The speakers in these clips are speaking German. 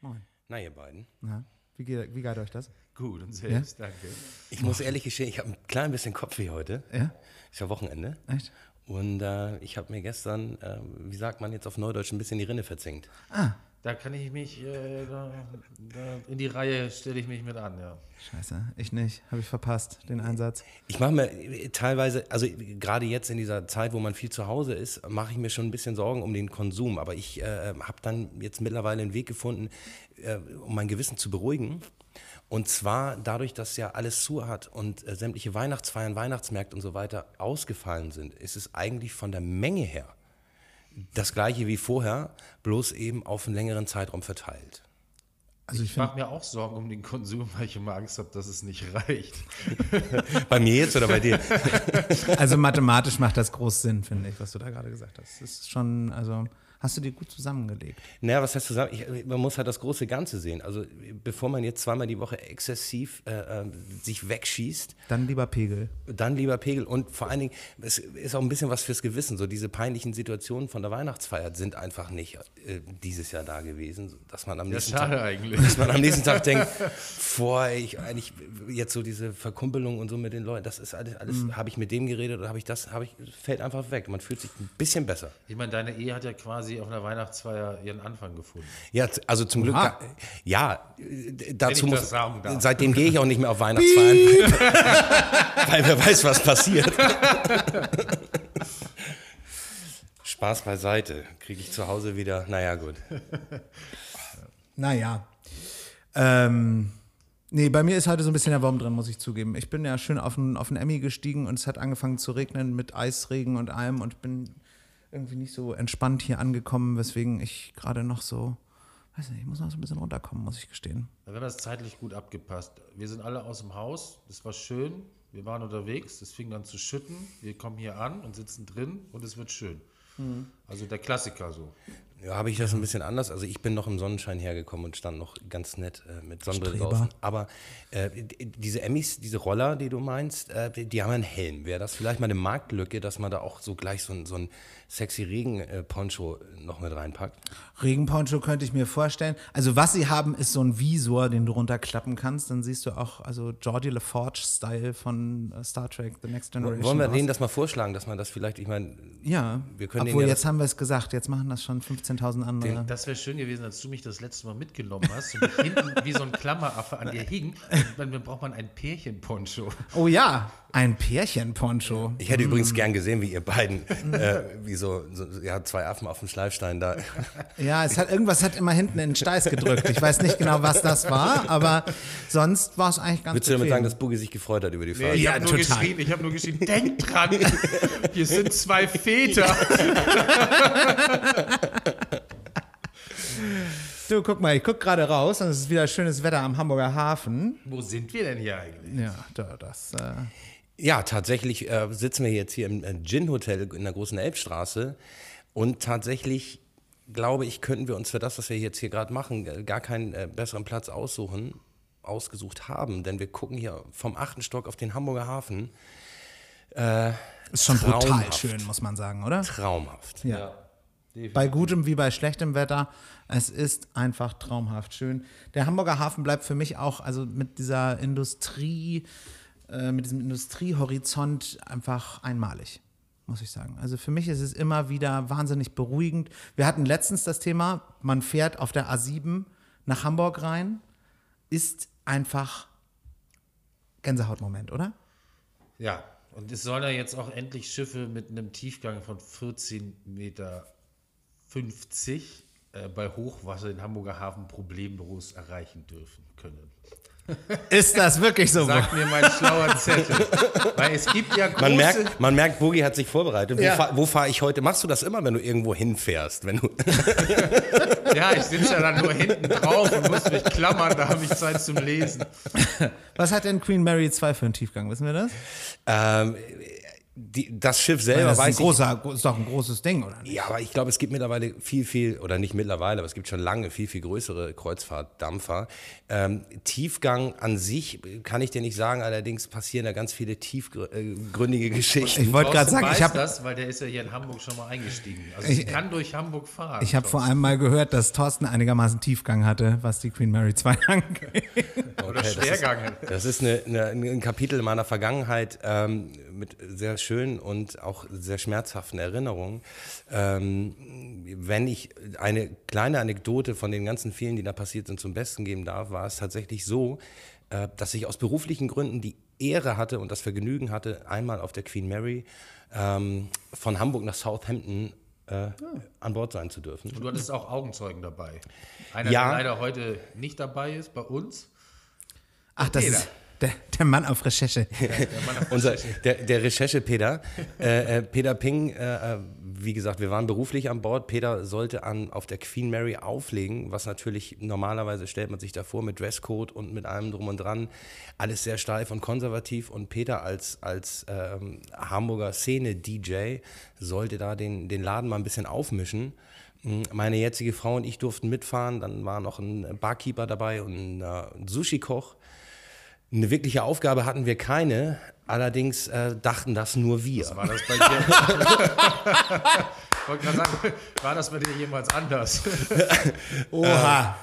Moin. Na, ihr beiden. Na, wie, geht, wie geht euch das? Gut und selbst, danke. Ich muss ehrlich gestehen, ich habe ein klein bisschen Kopfweh heute. Ja? Ist ja Wochenende. Echt? Und äh, ich habe mir gestern, äh, wie sagt man jetzt auf Neudeutsch, ein bisschen die Rinne verzinkt. Ah, Da kann ich mich, äh, da, da in die Reihe stelle ich mich mit an, ja. scheiße. Ich nicht. Habe ich verpasst, den Einsatz. Ich mache mir äh, teilweise, also gerade jetzt in dieser Zeit, wo man viel zu Hause ist, mache ich mir schon ein bisschen Sorgen um den Konsum. Aber ich äh, habe dann jetzt mittlerweile einen Weg gefunden, äh, um mein Gewissen zu beruhigen. Und zwar dadurch, dass ja alles zu hat und äh, sämtliche Weihnachtsfeiern, Weihnachtsmärkte und so weiter ausgefallen sind, ist es eigentlich von der Menge her das gleiche wie vorher, bloß eben auf einen längeren Zeitraum verteilt. Also ich Ich mache mir auch Sorgen um den Konsum, weil ich immer Angst habe, dass es nicht reicht. Bei mir jetzt oder bei dir? also mathematisch macht das groß Sinn, finde ich, was du da gerade gesagt hast. Das ist schon, also hast du dir gut zusammengelegt. Naja, was heißt zusammen? Ich, man muss halt das große Ganze sehen. Also bevor man jetzt zweimal die Woche exzessiv äh, äh, sich wegschießt, Dann lieber Pegel. dann lieber Pegel. Und vor allen Dingen, es ist auch ein bisschen was fürs Gewissen. So diese peinlichen Situationen von der Weihnachtsfeier sind einfach nicht äh, dieses Jahr da gewesen, dass man am Ja, nächsten schade Tag, eigentlich. dass man am nächsten Tag denkt, vor ich eigentlich jetzt so diese Verkumpelung und so mit den Leuten, das ist alles, alles habe ich mit dem geredet oder habe ich das, habe ich, fällt einfach weg. Man fühlt sich ein bisschen besser. Ich meine, deine Ehe hat ja quasi auf einer Weihnachtsfeier ihren Anfang gefunden. Ja, also zum Glück, Oha. ja, dazu muss, seitdem gehe ich auch nicht mehr auf Weihnachtsfeiern, weil wer weiß, was passiert. Spaß beiseite, kriege ich zu Hause wieder, naja gut. Naja. Ähm, nee, bei mir ist heute so ein bisschen der Wurm drin, muss ich zugeben. Ich bin ja schön auf den, auf den Emmy gestiegen und es hat angefangen zu regnen mit Eisregen und allem und bin irgendwie nicht so entspannt hier angekommen, weswegen ich gerade noch so, weiß nicht, ich muss noch so ein bisschen runterkommen, muss ich gestehen. Da hat das zeitlich gut abgepasst. Wir sind alle aus dem Haus, es war schön, wir waren unterwegs, es fing an zu schütten, wir kommen hier an und sitzen drin und es wird schön. Also der Klassiker so. Ja, habe ich das ein bisschen anders. Also ich bin noch im Sonnenschein hergekommen und stand noch ganz nett äh, mit Sonnenbrille Streber. draußen. Aber äh, diese Emmys, diese Roller, die du meinst, äh, die, die haben einen Helm. Wäre das vielleicht mal eine Marktlücke, dass man da auch so gleich so ein, so ein sexy Regen-Poncho noch mit reinpackt? Regenponcho könnte ich mir vorstellen. Also was sie haben, ist so ein Visor, den du runterklappen kannst. Dann siehst du auch also Geordie LaForge-Style von äh, Star Trek The Next Generation. Wollen wir denen das mal vorschlagen, dass man das vielleicht, ich meine, Ja, Wir können denen obwohl ja jetzt haben wir es gesagt, jetzt machen das schon 15.000 andere. Das wäre schön gewesen, als du mich das letzte Mal mitgenommen hast und ich hinten wie so ein Klammeraffe an dir hing. Und dann braucht man ein Pärchenponcho. Oh ja, ein Pärchenponcho. ich hätte übrigens gern gesehen, wie ihr beiden, äh, wie so, so ja, zwei Affen auf dem Schleifstein da. Ja, es hat irgendwas hat immer hinten in den Steiß gedrückt. Ich weiß nicht genau, was das war, aber sonst war es eigentlich ganz Würdest du damit sagen, dass Boogie sich gefreut hat über die Fahrt? ich Ja, habe nur total. geschrien, ich habe nur geschrien, denk dran, wir sind zwei Väter. Du, guck mal, ich guck gerade raus und es ist wieder schönes Wetter am Hamburger Hafen. Wo sind wir denn hier eigentlich? Ja, da, das. Äh, Ja, tatsächlich äh, sitzen wir jetzt hier im äh, Gin-Hotel in der großen Elbstraße und tatsächlich glaube ich, könnten wir uns für das, was wir jetzt hier gerade machen, äh, gar keinen äh, besseren Platz aussuchen, ausgesucht haben, denn wir gucken hier vom achten Stock auf den Hamburger Hafen. ist schon brutal Traumhaft. schön, muss man sagen, oder? Traumhaft. Ja. Bei gutem wie bei schlechtem Wetter. Es ist einfach traumhaft schön. Der Hamburger Hafen bleibt für mich auch, also mit dieser Industrie, äh, mit diesem Industriehorizont einfach einmalig, muss ich sagen. Also für mich ist es immer wieder wahnsinnig beruhigend. Wir hatten letztens das Thema, man fährt auf der A7 nach Hamburg rein, ist einfach Gänsehautmoment, oder? Ja, und es sollen ja jetzt auch endlich Schiffe mit einem Tiefgang von 14,50 Meter äh, bei Hochwasser den Hamburger Hafen problemlos erreichen dürfen können. Ist das wirklich so? Sagt mir mein schlauer Zettel. Weil es gibt ja große... Man merkt, man merkt, Boogie hat sich vorbereitet. Wo, Ja. fahr, fahre ich heute? Machst du das immer, wenn du irgendwo hinfährst? Wenn du, Ja, ich sitze ja dann nur hinten drauf und muss mich klammern, da habe ich Zeit zum Lesen. Was hat denn Queen Mary 2 für einen Tiefgang? Wissen wir das? ähm, die, das Schiff selber das ist, ein weiß ich, großer, ist doch ein großes Ding, oder nicht? Ja, aber ich glaube, es gibt mittlerweile viel, viel, oder nicht mittlerweile, aber es gibt schon lange viel, viel größere Kreuzfahrtdampfer. Ähm, Tiefgang an sich kann ich dir nicht sagen, allerdings passieren da ganz viele tiefgründige Geschichten. Ich wollte gerade sagen, ich weiß habe das, weil der ist ja hier in Hamburg schon mal eingestiegen. Also ich, kann durch Hamburg fahren. ich hab vor allem mal gehört, dass Thorsten einigermaßen Tiefgang hatte, was die Queen Mary 2 angeht. Oder das ist- Schwergang. Das ist eine, eine, ein Kapitel meiner Vergangenheit ähm, mit sehr schönen und auch sehr schmerzhaften Erinnerungen. Ähm, wenn ich eine kleine Anekdote von den ganzen vielen, die da passiert sind, zum Besten geben darf, war es tatsächlich so, äh, dass ich aus beruflichen Gründen die Ehre hatte und das Vergnügen hatte, einmal auf der Queen Mary ähm, von Hamburg nach Southampton äh, an Bord sein zu dürfen. Und du hattest auch Augenzeugen dabei. Einer, Ja. der leider heute nicht dabei ist bei uns. Ach, das Peter. ist der, der Mann auf Recherche. Der Unser, der, der Recherche-Peter, äh, äh, Peter Ping, äh, äh, wie gesagt, wir waren beruflich an Bord. Peter sollte an, auf der Queen Mary auflegen, was natürlich normalerweise stellt man sich davor mit Dresscode und mit allem drum und dran. Alles sehr steif und konservativ. Und Peter als, als ähm, Hamburger Szene-DJ sollte da den, den Laden mal ein bisschen aufmischen. Mm, Meine jetzige Frau und ich durften mitfahren. Dann war noch ein Barkeeper dabei und ein, äh, ein Sushi-Koch. Eine wirkliche Aufgabe hatten wir keine, allerdings äh, dachten das nur wir. War das bei dir? ich wollte gerade sagen, war das bei dir jemals anders? Oha.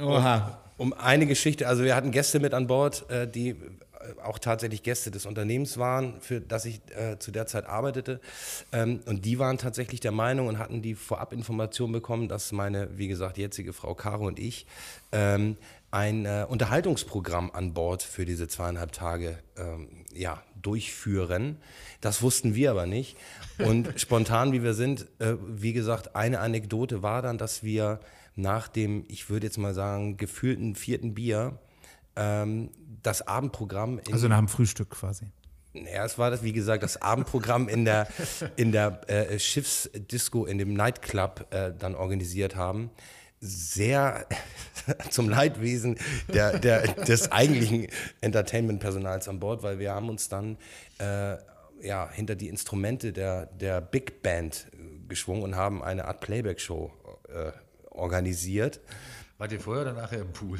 Oha. Um eine Geschichte, also wir hatten Gäste mit an Bord, äh, die äh, auch tatsächlich Gäste des Unternehmens waren, für das ich äh, zu der Zeit arbeitete. Ähm, und die waren tatsächlich der Meinung und hatten die Vorabinformation bekommen, dass meine, wie gesagt, jetzige Frau Caro und ich ähm, ein äh, Unterhaltungsprogramm an Bord für diese zweieinhalb Tage ähm, ja, durchführen. Das wussten wir aber nicht. Und spontan, wie wir sind, äh, wie gesagt, eine Anekdote war dann, dass wir nach dem, ich würde jetzt mal sagen, gefühlten vierten Bier ähm, das Abendprogramm in Also nach dem Frühstück quasi. ja, es war das, wie gesagt, das Abendprogramm in der, in der äh, Schiffsdisco, in dem Nightclub äh, dann organisiert haben. Sehr zum Leidwesen der, der, des eigentlichen Entertainment-Personals an Bord, weil wir haben uns dann äh, ja, hinter die Instrumente der, der Big Band äh, geschwungen und haben eine Art Playback-Show äh, organisiert. Wart ihr vorher oder nachher im Pool?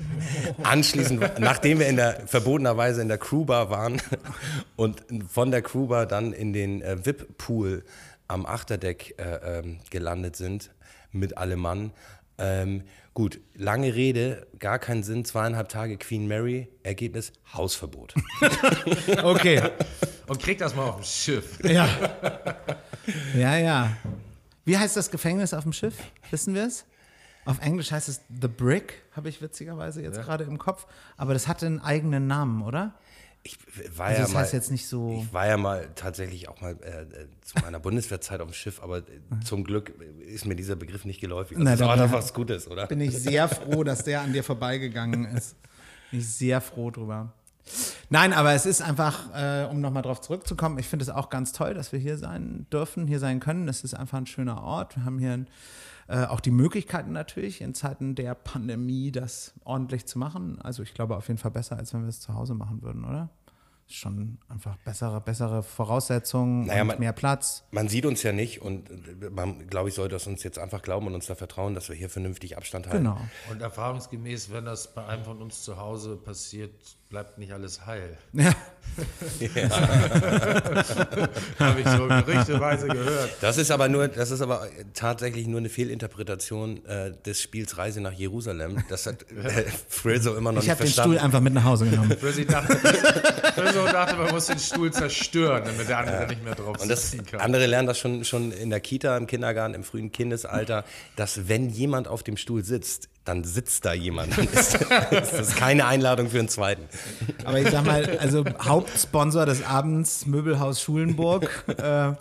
Anschließend, nachdem wir in der verbotenerweise in der Crewbar waren und von der Crewbar dann in den äh, VIP-Pool am Achterdeck äh, ähm, gelandet sind mit allem Mann. Ähm, gut, lange Rede, gar keinen Sinn, zweieinhalb Tage Queen Mary, Ergebnis Hausverbot. Okay. Und kriegt das mal auf dem Schiff. Ja. Ja, ja. Wie heißt das Gefängnis auf dem Schiff? Wissen wir es? Auf Englisch heißt es The Brick, habe ich witzigerweise jetzt gerade im Kopf. Aber das hatte einen eigenen Namen, oder? Ich war Also ja das mal, heißt jetzt nicht so. Ich war ja mal tatsächlich auch mal äh, äh, zu meiner Bundeswehrzeit auf dem Schiff, aber äh, zum Glück ist mir dieser Begriff nicht geläufig. Na, das ist da auch noch was Gutes, oder? Bin ich sehr froh, dass der an dir vorbeigegangen ist. Bin ich sehr froh drüber. Nein, aber es ist einfach, äh, um nochmal drauf zurückzukommen, ich finde es auch ganz toll, dass wir hier sein dürfen, hier sein können. Es ist einfach ein schöner Ort. Wir haben hier ein, äh, auch die Möglichkeiten natürlich, in Zeiten der Pandemie das ordentlich zu machen. Also ich glaube auf jeden Fall besser, als wenn wir es zu Hause machen würden, oder? Ist schon einfach bessere, bessere Voraussetzungen Naja, und man- mehr Platz. Man sieht uns ja nicht und äh, man, glaube ich, sollte es uns jetzt einfach glauben und uns da vertrauen, dass wir hier vernünftig Abstand halten. Genau. Und erfahrungsgemäß, wenn das bei einem von uns zu Hause passiert, bleibt nicht alles heil. Ja. Habe ich so gerüchteweise gehört. Das ist aber nur, das ist aber tatsächlich nur eine Fehlinterpretation äh, des Spiels Reise nach Jerusalem. Das hat äh, Frizzo immer noch Ich nicht habe den verstanden. Stuhl einfach mit nach Hause genommen. Frizzy dachte, Frizzo dachte, man muss den Stuhl zerstören, damit der andere nicht mehr drauf Und das, kann. andere lernen das schon, schon in der Kita, im Kindergarten, im frühen Kindesalter, dass wenn jemand auf dem Stuhl sitzt, dann sitzt da jemand. Dann ist, ist das keine Einladung für einen zweiten. Aber ich sag mal, also Hauptsponsor des Abends, Möbelhaus Schulenburg, äh,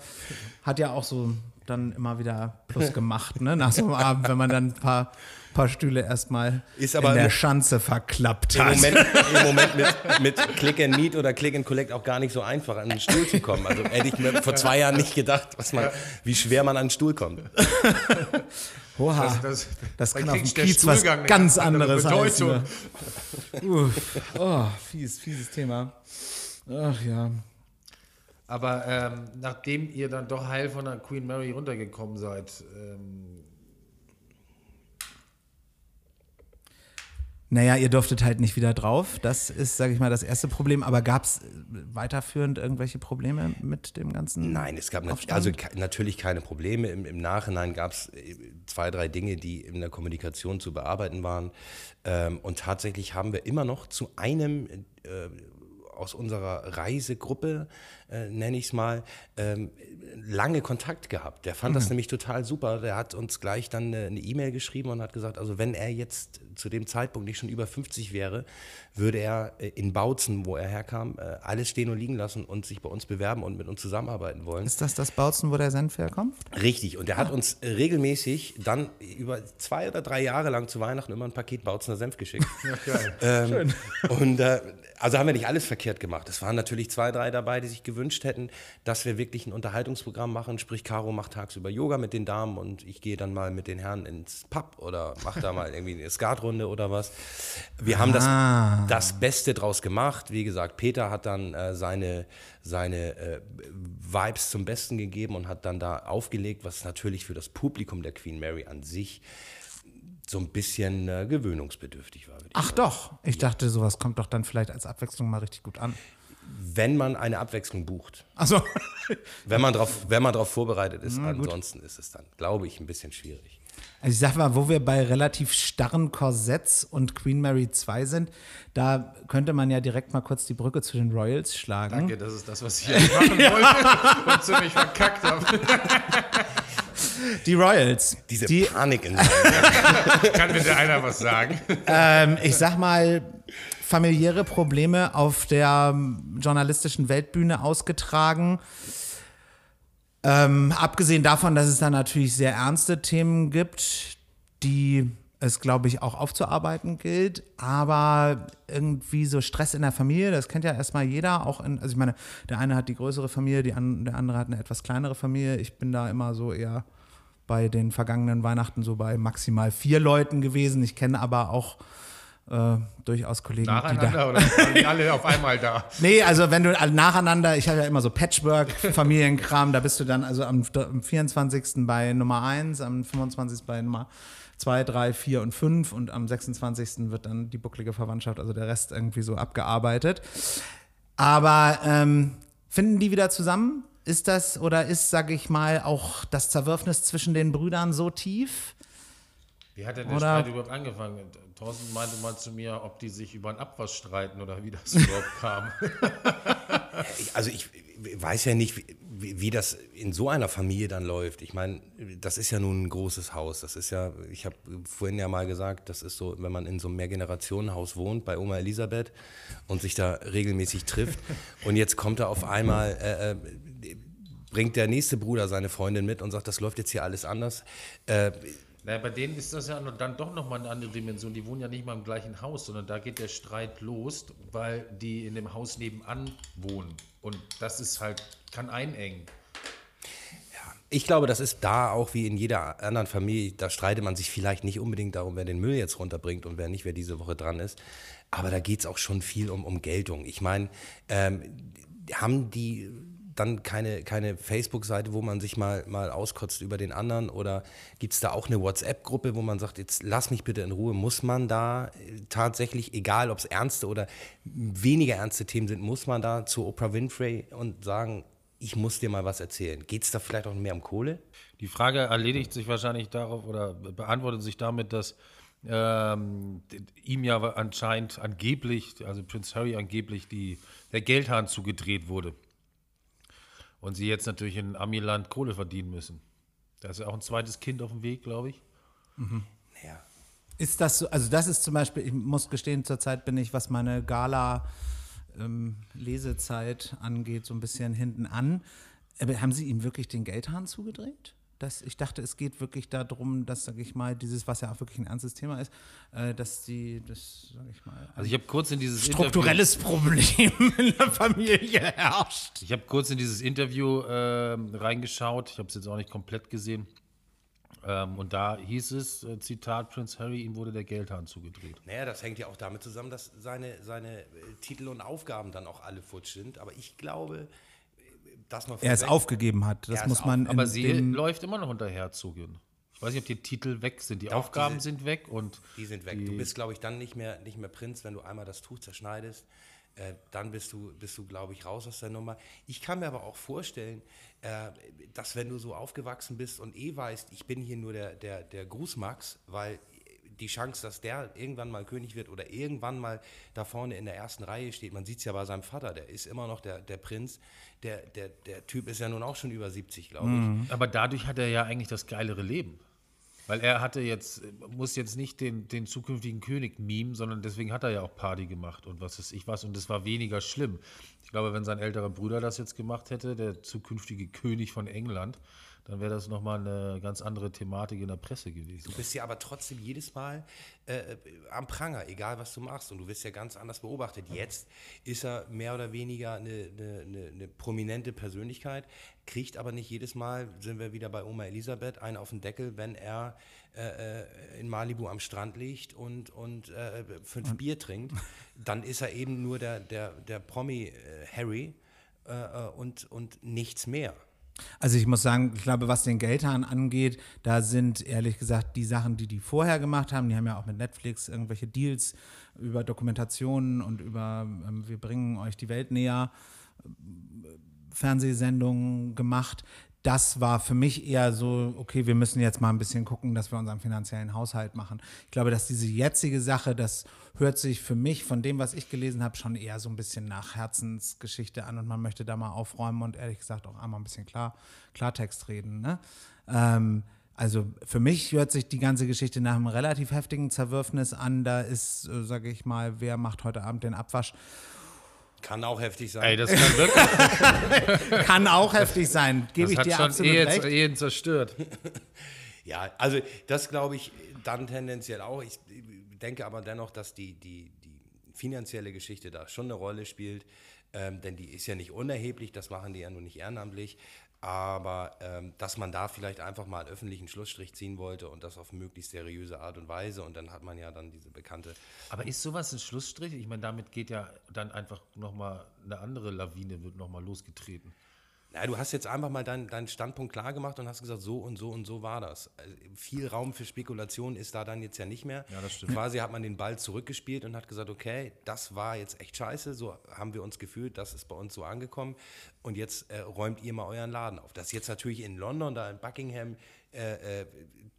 hat ja auch so dann immer wieder Plus gemacht, ne? Nach so einem Abend, wenn man dann ein paar, paar Stühle erstmal Ist aber in der im- Schanze verklappt Im hat. Moment, im Moment mit, mit Click and Meet oder Click and Collect auch gar nicht so einfach an den Stuhl zu kommen. Also hätte ich mir vor zwei Jahren nicht gedacht, was man, wie schwer man an den Stuhl kommt. Oha, Das- das, das- da kann auf dem Kiez was ganz ganz andere anderes heißen. Bedeutung. ne? Uff, oh, fies, fieses Thema. Ach ja. Aber ähm, nachdem ihr dann doch heil von der Queen Mary runtergekommen seid, ähm, Naja, ihr durftet halt nicht wieder drauf. Das ist, sage ich mal, das erste Problem. Aber gab es weiterführend irgendwelche Probleme mit dem ganzen? Nein, es gab Aufstand? also natürlich keine Probleme. Im, im Nachhinein gab es zwei, drei Dinge, die in der Kommunikation zu bearbeiten waren. Ähm, und tatsächlich haben wir immer noch zu einem äh, aus unserer Reisegruppe, äh, nenne ich es mal, ähm, lange Kontakt gehabt. Der fand das nämlich total super. Der hat uns gleich dann eine E-Mail geschrieben und hat gesagt, also wenn er jetzt zu dem Zeitpunkt nicht schon über 50 wäre, würde er äh, in Bautzen, wo er herkam, äh, alles stehen und liegen lassen und sich bei uns bewerben und mit uns zusammenarbeiten wollen. Ist das das Bautzen, wo der Senf herkommt? Richtig. Und der hat uns äh, regelmäßig dann über zwei oder drei Jahre lang zu Weihnachten immer ein Paket Bautzener Senf geschickt. ähm, und äh, also haben wir nicht alles verkehrt gemacht. Es waren natürlich zwei, drei dabei, die sich gewünscht hätten, dass wir wirklich ein Unterhaltungsprogramm machen. Sprich, Caro macht tagsüber Yoga mit den Damen und ich gehe dann mal mit den Herren ins Pub oder mache da mal irgendwie eine Skatrunde oder was. Wir haben das, das Beste draus gemacht. Wie gesagt, Peter hat dann äh, seine, seine äh, Vibes zum Besten gegeben und hat dann da aufgelegt, was natürlich für das Publikum der Queen Mary an sich so ein bisschen äh, gewöhnungsbedürftig war. Ach doch. Ich dachte, sowas kommt doch dann vielleicht als Abwechslung mal richtig gut an. Wenn man eine Abwechslung bucht, Also, wenn man darauf wenn man drauf vorbereitet ist, ansonsten ist es dann, glaube ich, ein bisschen schwierig. also ich sag mal, wo wir bei relativ starren Korsetts und Queen Mary 2 sind, da könnte man ja direkt mal kurz die Brücke zu den Royals schlagen. danke, das ist das, was ich eigentlich machen wollte und ziemlich verkackt habe. Die Royals. Diese die, Panik in Kann bitte einer was sagen? ähm, ich sag mal, familiäre Probleme auf der ähm, journalistischen Weltbühne ausgetragen. Ähm, abgesehen davon, dass es da natürlich sehr ernste Themen gibt, die es, glaube ich, auch aufzuarbeiten gilt. Aber irgendwie so Stress in der Familie, das kennt ja erstmal jeder. Auch in, also ich meine, der eine hat die größere Familie, an, der andere hat eine etwas kleinere Familie. Ich bin da immer so eher bei den vergangenen Weihnachten so bei maximal vier Leuten gewesen. Ich kenne aber auch äh, durchaus Kollegen, die da. Nacheinander oder alle auf einmal da? Nee, also wenn du all- nacheinander, ich habe ja immer so Patchwork-Familienkram, da bist du dann also am, am 24. bei Nummer 1, am 25. bei Nummer 2, 3, 4 und 5 und am 26. wird dann die bucklige Verwandtschaft, also der Rest irgendwie so abgearbeitet. Aber ähm, finden die wieder zusammen? Ist das oder ist, sage ich mal, auch das Zerwürfnis zwischen den Brüdern so tief? Wie hat denn der Oder- Streit überhaupt angefangen? Thorsten meinte mal zu mir, ob die sich über einen Abwasch streiten oder wie das überhaupt kam. Also ich weiß ja nicht, wie, wie das in so einer Familie dann läuft. Ich meine, das ist ja nun ein großes Haus. Das ist ja, ich habe vorhin ja mal gesagt, das ist so, wenn man in so einem Mehrgenerationenhaus wohnt bei Oma Elisabeth und sich da regelmäßig trifft. Und jetzt kommt er auf einmal, äh, äh, bringt der nächste Bruder seine Freundin mit und sagt, das läuft jetzt hier alles anders. Äh, naja, bei denen ist das ja dann doch nochmal eine andere Dimension. Die wohnen ja nicht mal im gleichen Haus, sondern da geht der Streit los, weil die in dem Haus nebenan wohnen. Und das ist halt, kann einengen. Ich glaube, das ist da auch wie in jeder anderen Familie. Da streitet man sich vielleicht nicht unbedingt darum, wer den Müll jetzt runterbringt und wer nicht, wer diese Woche dran ist. Aber da geht es auch schon viel um, um Geltung. Ich meine, ähm, haben die dann keine, keine Facebook-Seite, wo man sich mal, mal auskotzt über den anderen? Oder gibt es da auch eine WhatsApp-Gruppe, wo man sagt, jetzt lass mich bitte in Ruhe? Muss man da äh, tatsächlich, egal ob es ernste oder weniger ernste Themen sind, muss man da zu Oprah Winfrey und sagen, ich muss dir mal was erzählen? Geht es da vielleicht auch mehr um Kohle? Die Frage erledigt sich wahrscheinlich darauf oder beantwortet sich damit, dass ähm, ihm ja anscheinend angeblich, also Prince Harry angeblich, die, der Geldhahn zugedreht wurde. Und sie jetzt natürlich in Amiland Kohle verdienen müssen. Da ist ja auch ein zweites Kind auf dem Weg, glaube ich. Ja. Ist das so, also das ist zum Beispiel, ich muss gestehen, zurzeit bin ich, was meine Gala ähm, Lesezeit angeht, so ein bisschen hinten an. Aber haben Sie ihm wirklich den Geldhahn zugedreht? Das, ich dachte, es geht wirklich darum, dass, sage ich mal, dieses, was ja auch wirklich ein ernstes Thema ist, äh, dass die, das, sage ich mal, Also ich habe kurz in dieses strukturelles Problem in der Familie herrscht. Ich habe kurz in dieses Interview ähm, reingeschaut. Ich habe es jetzt auch nicht komplett gesehen. Ähm, und da hieß es, äh, Zitat, Prince Harry, ihm wurde der Geldhahn zugedreht. Naja, das hängt ja auch damit zusammen, dass seine, seine äh, Titel und Aufgaben dann auch alle futsch sind. Aber ich glaube, äh, das mal er es aufgegeben hat. Das muss man. Aber sie läuft immer noch hinterher zu gehen. Ich weiß nicht, ob die Titel weg sind. Die Doch, Aufgaben diese- sind weg und Die sind weg. Du bist, glaube ich, dann nicht mehr, nicht mehr Prinz, wenn du einmal das Tuch zerschneidest. Äh, dann bist du, bist du, glaube ich, raus aus der Nummer. Ich kann mir aber auch vorstellen, äh, dass wenn du so aufgewachsen bist und eh weißt, ich bin hier nur der, der, der Grußmax, weil die Chance, dass der irgendwann mal König wird oder irgendwann mal da vorne in der ersten Reihe steht, man sieht es ja bei seinem Vater, der ist immer noch der, der Prinz. Der, der, der Typ ist ja nun auch schon über 70, glaube ich. Aber dadurch hat er ja eigentlich das geilere Leben. Weil er hatte jetzt, muss jetzt nicht den, den zukünftigen König mimen, sondern deswegen hat er ja auch Party gemacht und was ist ich was. Und das war weniger schlimm. Ich glaube, wenn sein älterer Bruder das jetzt gemacht hätte, der zukünftige König von England, dann wäre das nochmal eine ganz andere Thematik in der Presse gewesen. Du bist ja aber trotzdem jedes Mal äh, am Pranger, egal was du machst. Und du wirst ja ganz anders beobachtet. Jetzt ist er mehr oder weniger eine, eine, eine, prominente Persönlichkeit, kriegt aber nicht jedes Mal, sind wir wieder bei Oma Elisabeth, einen auf den Deckel, wenn er äh, äh, in Malibu am Strand liegt und, und äh, fünf Bier trinkt. Dann ist er eben nur der, der, der Promi äh, Harry äh, äh, und, und nichts mehr. Also ich muss sagen, ich glaube, was den Geldhahn angeht, da sind ehrlich gesagt die Sachen, die die vorher gemacht haben, die haben ja auch mit Netflix irgendwelche Deals über Dokumentationen und über ähm, wir bringen euch die Welt näher äh, Fernsehsendungen gemacht. Das war für mich eher so, okay, wir müssen jetzt mal ein bisschen gucken, dass wir unseren finanziellen Haushalt machen. Ich glaube, dass diese jetzige Sache, das hört sich für mich von dem, was ich gelesen habe, schon eher so ein bisschen nach Herzensgeschichte an und man möchte da mal aufräumen und ehrlich gesagt auch einmal ein bisschen klar, Klartext reden. Ne? Ähm, also für mich hört sich die ganze Geschichte nach einem relativ heftigen Zerwürfnis an. Da ist, äh, sage ich mal, wer macht heute Abend den Abwasch? Kann auch heftig sein. Ey, das kann wirklich, Kann auch heftig sein, gebe das ich hat dir schon absolut Ehen, recht. Ehen zerstört. Ja, also das glaube ich dann tendenziell auch. Ich denke aber dennoch, dass die, die, die finanzielle Geschichte da schon eine Rolle spielt, ähm, denn die ist ja nicht unerheblich, das machen die ja nur nicht ehrenamtlich. Aber ähm, dass man da vielleicht einfach mal einen öffentlichen Schlussstrich ziehen wollte und das auf möglichst seriöse Art und Weise und dann hat man ja dann diese bekannte Aber ist sowas ein Schlussstrich? Ich meine, damit geht ja dann einfach nochmal eine andere Lawine, wird nochmal losgetreten. Na, du hast jetzt einfach mal deinen deinen Standpunkt klar gemacht und hast gesagt, so und so und so war das. Also, viel Raum für Spekulation ist da dann jetzt ja nicht mehr. Ja, das stimmt. Quasi hat man den Ball zurückgespielt und hat gesagt, okay, das war jetzt echt scheiße, so haben wir uns gefühlt, das ist bei uns so angekommen und jetzt äh, räumt ihr mal euren Laden auf. Dass jetzt natürlich in London, da in Buckingham, äh, äh,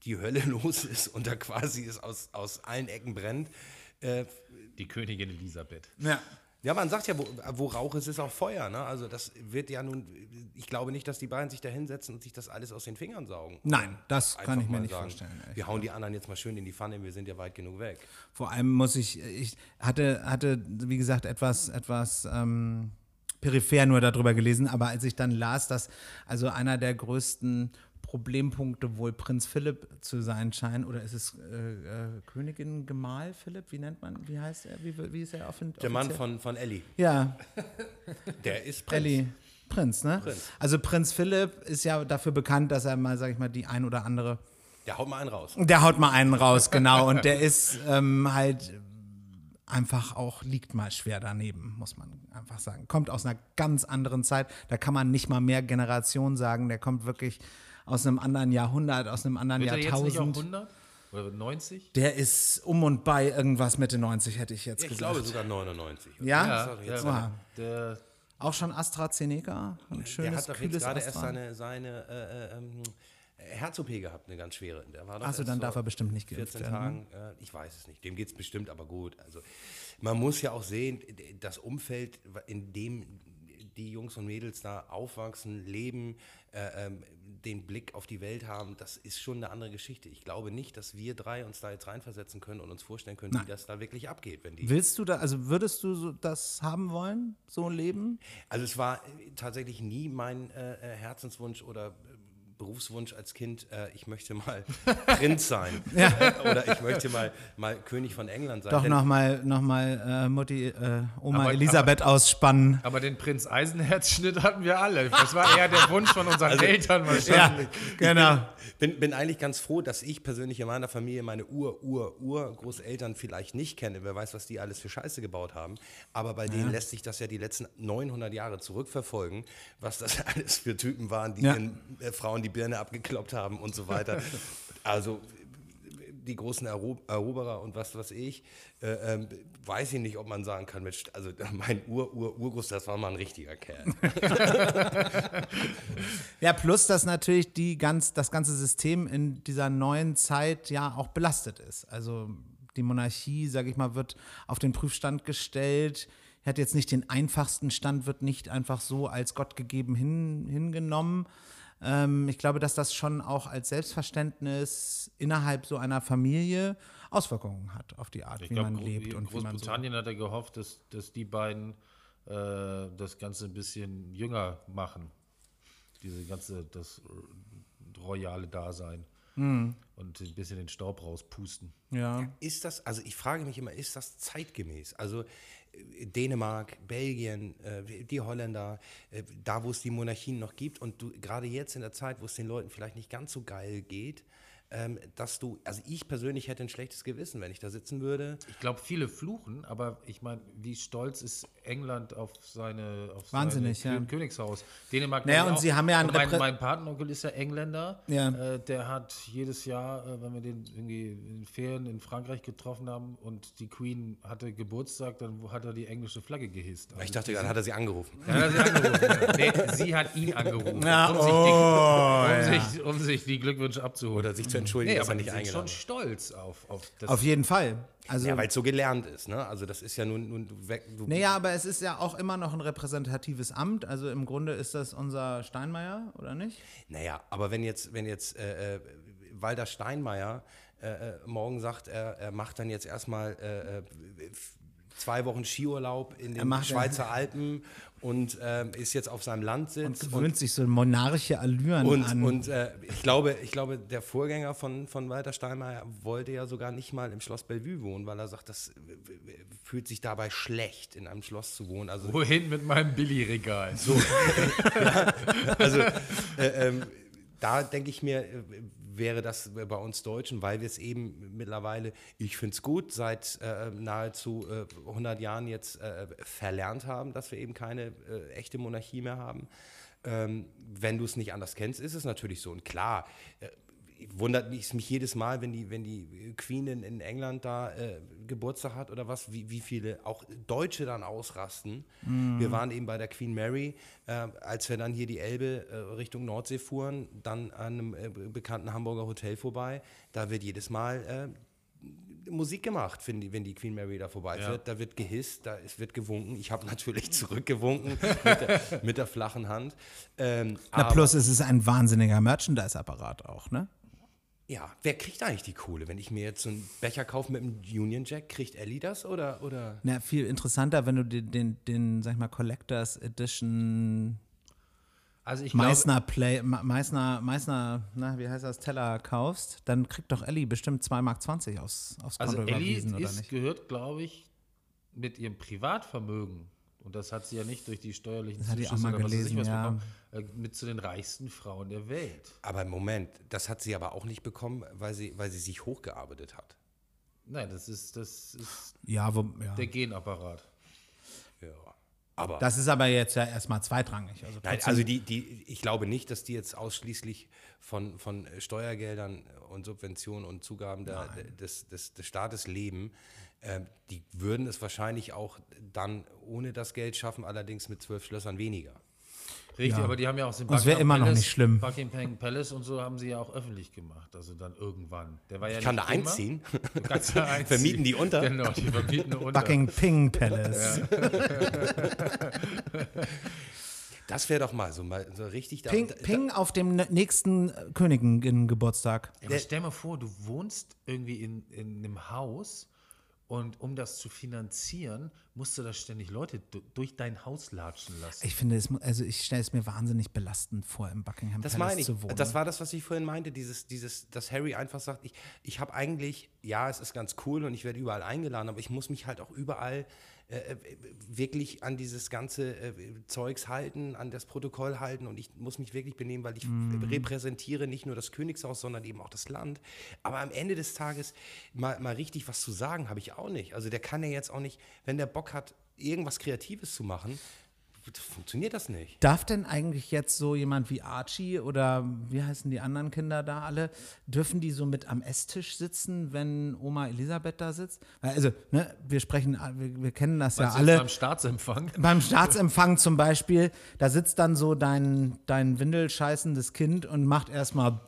die Hölle los ist und da quasi es aus, aus allen Ecken brennt. Äh, Die Königin Elisabeth. Ja. Ja, man sagt ja, wo, wo Rauch ist, ist auch Feuer. Ne? Also das wird ja nun, ich glaube nicht, dass die beiden sich da hinsetzen und sich das alles aus den Fingern saugen. Nein, das kann Einfach ich mir nicht sagen, vorstellen. Wir hauen die anderen jetzt mal schön in die Pfanne, wir sind ja weit genug weg. Vor allem muss ich, ich hatte, hatte wie gesagt, etwas, etwas ähm, peripher nur darüber gelesen, aber als ich dann las, dass also einer der größten Problempunkte wohl Prinz Philipp zu sein scheint, oder ist es äh, äh, Königin Gemahl Philipp? Wie nennt man, wie heißt er? Wie, wie ist er offiziell? Der Mann von, von Ellie, Ja, der ist Prinz. Ellie. Prinz, ne? Prinz. Also Prinz Philipp ist ja dafür bekannt, dass er mal, sag ich mal, die ein oder andere Der haut mal einen raus. Der haut mal einen raus, genau. Und der ist ähm, halt einfach auch, liegt mal schwer daneben, muss man einfach sagen. Kommt aus einer ganz anderen Zeit. Da kann man nicht mal mehr Generation sagen. Der kommt wirklich aus einem anderen Jahrhundert, aus einem anderen Wird er jetzt nicht auch Jahrtausend. 100? Oder 90? Der ist um und bei irgendwas Mitte 90, hätte ich jetzt Ich gesagt. glaube sogar 99. ja? Das hat jetzt- Oha. Der, Auch schon AstraZeneca? Ein Der schönes, hat doch jetzt gerade erst seine, seine äh, äh, ähm, Herz-OP gehabt, eine ganz schwere. Der war Achso, dann darf er bestimmt nicht geimpft 14 werden. Tagen, äh, ich weiß es nicht, dem geht es bestimmt aber gut. Also man muss ja auch sehen, das Umfeld, in dem die Jungs und Mädels da aufwachsen, leben, äh, ähm, den Blick auf die Welt haben, das ist schon eine andere Geschichte. Ich glaube nicht, dass wir drei uns da jetzt reinversetzen können und uns vorstellen können, wie das da wirklich abgeht. Wenn die Willst du da, also würdest du so das haben wollen, so ein Leben? Also es war äh, tatsächlich nie mein äh, äh, Herzenswunsch oder Berufswunsch als Kind, äh, ich möchte mal Prinz sein. Oder ich möchte mal, mal König von England sein. Doch nochmal noch mal, äh, Mutti, äh, Oma Aber- Elisabeth ausspannen. Aber den Prinz Eisenherz-Schnitt hatten wir alle. Das war eher der Wunsch von unseren Also, Eltern Ja, wahrscheinlich. genau. bin, bin eigentlich ganz froh, dass ich persönlich in meiner Familie meine Ur, Ur, Ur-Großeltern vielleicht nicht kenne. Wer weiß, was die alles für Scheiße gebaut haben. Aber bei denen lässt sich das ja die letzten 900 Jahre zurückverfolgen, was das alles für Typen waren, die Ja. den äh, Frauen die Birne abgekloppt haben und so weiter. Also die großen Ero Eroberer und was weiß ich, äh, ähm, weiß ich nicht, ob man sagen kann, Mensch, also mein Ur-Ur-Urgroß, das war mal ein richtiger Kerl. Ja, plus, dass natürlich die ganz, das ganze System in dieser neuen Zeit ja auch belastet ist. Also die Monarchie, sage ich mal, wird auf den Prüfstand gestellt. Hat jetzt nicht den einfachsten Stand, wird nicht einfach so als Gott gegeben hin, hingenommen. Ähm, ich glaube, dass das schon auch als Selbstverständnis innerhalb so einer Familie Auswirkungen hat auf die Art, Ich wie glaube, man lebt und wie man so. Großbritannien hat er gehofft, dass, dass die beiden äh, das Ganze ein bisschen jünger machen. Diese ganze, das royale Dasein. Hm. Und ein bisschen den Staub rauspusten. Ja. Ist das, also ich frage mich immer, ist das zeitgemäß? Also äh, Dänemark, Belgien, äh, die Holländer, äh, da wo es die Monarchien noch gibt und du gerade jetzt in der Zeit, wo es den Leuten vielleicht nicht ganz so geil geht, ähm, dass du, also ich persönlich hätte ein schlechtes Gewissen, wenn ich da sitzen würde. Ich glaube, viele fluchen, aber ich meine, wie stolz ist England auf seine auf Wahnsinnig, seine ja. Kön- Königshaus. Dänemark Naja, ich und auch. sie haben ja einen mein, mein Patenonkel ist ja Engländer. Ja. Äh, der hat jedes Jahr, äh, wenn wir den irgendwie in Ferien in Frankreich getroffen haben und die Queen hatte Geburtstag, dann hat er die englische Flagge gehisst. Also Ich dachte, dann hat er sie angerufen. ja, hat er sie angerufen. ja. nee, sie hat ihn angerufen, Ja, um, oh, sich die, um, sich, um sich die Glückwünsche abzuholen. Oder sich zu entschuldigen, nee, er aber nicht eingeladen schon ist. stolz auf, auf das. Auf jeden Fall. Also, Ja, weil es so gelernt ist, ne? Also das ist ja nun, nun du weg. Du, Naja, aber es ist ja auch immer noch ein repräsentatives Amt. Also im Grunde ist das unser Steinmeier, oder nicht? Naja, aber wenn jetzt, wenn jetzt äh, äh, Walter Steinmeier äh, äh, morgen sagt, er, er macht dann jetzt erstmal äh, äh, zwei Wochen Skiurlaub in den Schweizer Alpen und ähm, ist jetzt auf seinem Landsitz und, Gewöhnt sich so monarchische Allüren und, an. und äh, ich, glaube, ich glaube, der Vorgänger von, von Walter Steinmeier wollte ja sogar nicht mal im Schloss Bellevue wohnen, weil er sagt, das äh, äh, fühlt sich dabei schlecht, in einem Schloss zu wohnen. Also Wohin mit meinem Billigregal? So. Also äh, ähm, da denke ich mir, äh, wäre das bei uns Deutschen, weil wir es eben mittlerweile, ich finde es gut, seit äh, nahezu äh, 100 Jahren jetzt äh, verlernt haben, dass wir eben keine äh, echte Monarchie mehr haben. Ähm, wenn du es nicht anders kennst, ist es natürlich so. Und klar, äh, wundert mich, mich jedes Mal, wenn die, wenn die Queen in, in England da äh, Geburtstag hat oder was, wie, wie viele auch Deutsche dann ausrasten. Wir waren eben bei der Queen Mary, äh, als wir dann hier die Elbe äh, Richtung Nordsee fuhren, dann an einem äh, bekannten Hamburger Hotel vorbei. Da wird jedes Mal äh, Musik gemacht, wenn die, wenn die Queen Mary da vorbeifährt. Da wird gehisst, da es wird gewunken. Ich habe natürlich zurückgewunken mit, der, mit der flachen Hand. Ähm, Na, aber- plus es ist ein wahnsinniger Merchandise-Apparat auch, ne? Ja, wer kriegt eigentlich die Kohle? Wenn ich mir jetzt so einen Becher kaufe mit einem Union Jack, kriegt Ellie das oder? oder? Na, viel interessanter, wenn du den, den, den sag ich mal, Collectors Edition Also ich Meißner Play, Meißner, Meißner, na, wie heißt das, Teller kaufst, dann kriegt doch Ellie bestimmt 2,20 Mark aufs, aufs Konto also Ellie überwiesen, oder ist, nicht? gehört, glaube ich, mit ihrem Privatvermögen, und das hat sie ja nicht durch die steuerlichen Das hatte ich auch Zuschüsse mal oder was weiß ich gelesen, was ja. bekommen, äh, mit zu den reichsten Frauen der Welt. Aber Moment, das hat sie aber auch nicht bekommen, weil sie, weil sie sich hochgearbeitet hat. Nein, das ist, das ist Ja, wo, ja. der Genapparat. Ja. Aber Das ist aber jetzt ja erstmal zweitrangig. Also Nein, also die, die, ich glaube nicht, dass die jetzt ausschließlich von, von Steuergeldern und Subventionen und Zugaben der, des, des, des Staates leben. Ähm, die würden es wahrscheinlich auch dann ohne das Geld schaffen, allerdings mit zwölf Schlössern weniger. Richtig, Ja. aber die haben ja auch den Und es wär immer noch Palace- nicht schlimm. Buckingham Palace und so haben sie ja auch öffentlich gemacht. Also dann irgendwann. Der war ja Ich kann da einziehen. Du kannst da einziehen. Vermieten die unter? Genau, die vermieten unter. Buckingham Palace. Das wäre doch mal so, mal so richtig da. Ping, da- Ping auf dem nächsten Königin-Geburtstag. Ja, stell mal vor, du wohnst irgendwie in, in einem Haus Und um das zu finanzieren, musst du da ständig Leute du- durch dein Haus latschen lassen. Ich finde, es, also ich stelle es mir wahnsinnig belastend vor, im Buckingham Das Palace meine ich. zu wohnen. Das war das, was ich vorhin meinte, dieses, dieses, dass Harry einfach sagt, ich, ich habe eigentlich, ja, es ist ganz cool und ich werde überall eingeladen, aber ich muss mich halt auch überall äh, äh, wirklich an dieses ganze äh, Zeugs halten, an das Protokoll halten und ich muss mich wirklich benehmen, weil ich repräsentiere nicht nur das Königshaus, sondern eben auch das Land. Aber am Ende des Tages mal, mal richtig was zu sagen, habe ich auch nicht. Also der kann ja jetzt auch nicht, wenn der Bock hat, irgendwas Kreatives zu machen, funktioniert das nicht. Darf denn eigentlich jetzt so jemand wie Archie oder wie heißen die anderen Kinder da alle, dürfen die so mit am Esstisch sitzen, wenn Oma Elisabeth da sitzt? Also, ne, wir sprechen, wir, wir kennen das ja Meinst jetzt alle. Beim Staatsempfang. Beim Staatsempfang zum Beispiel, da sitzt dann so dein, dein windelscheißendes Kind und macht erstmal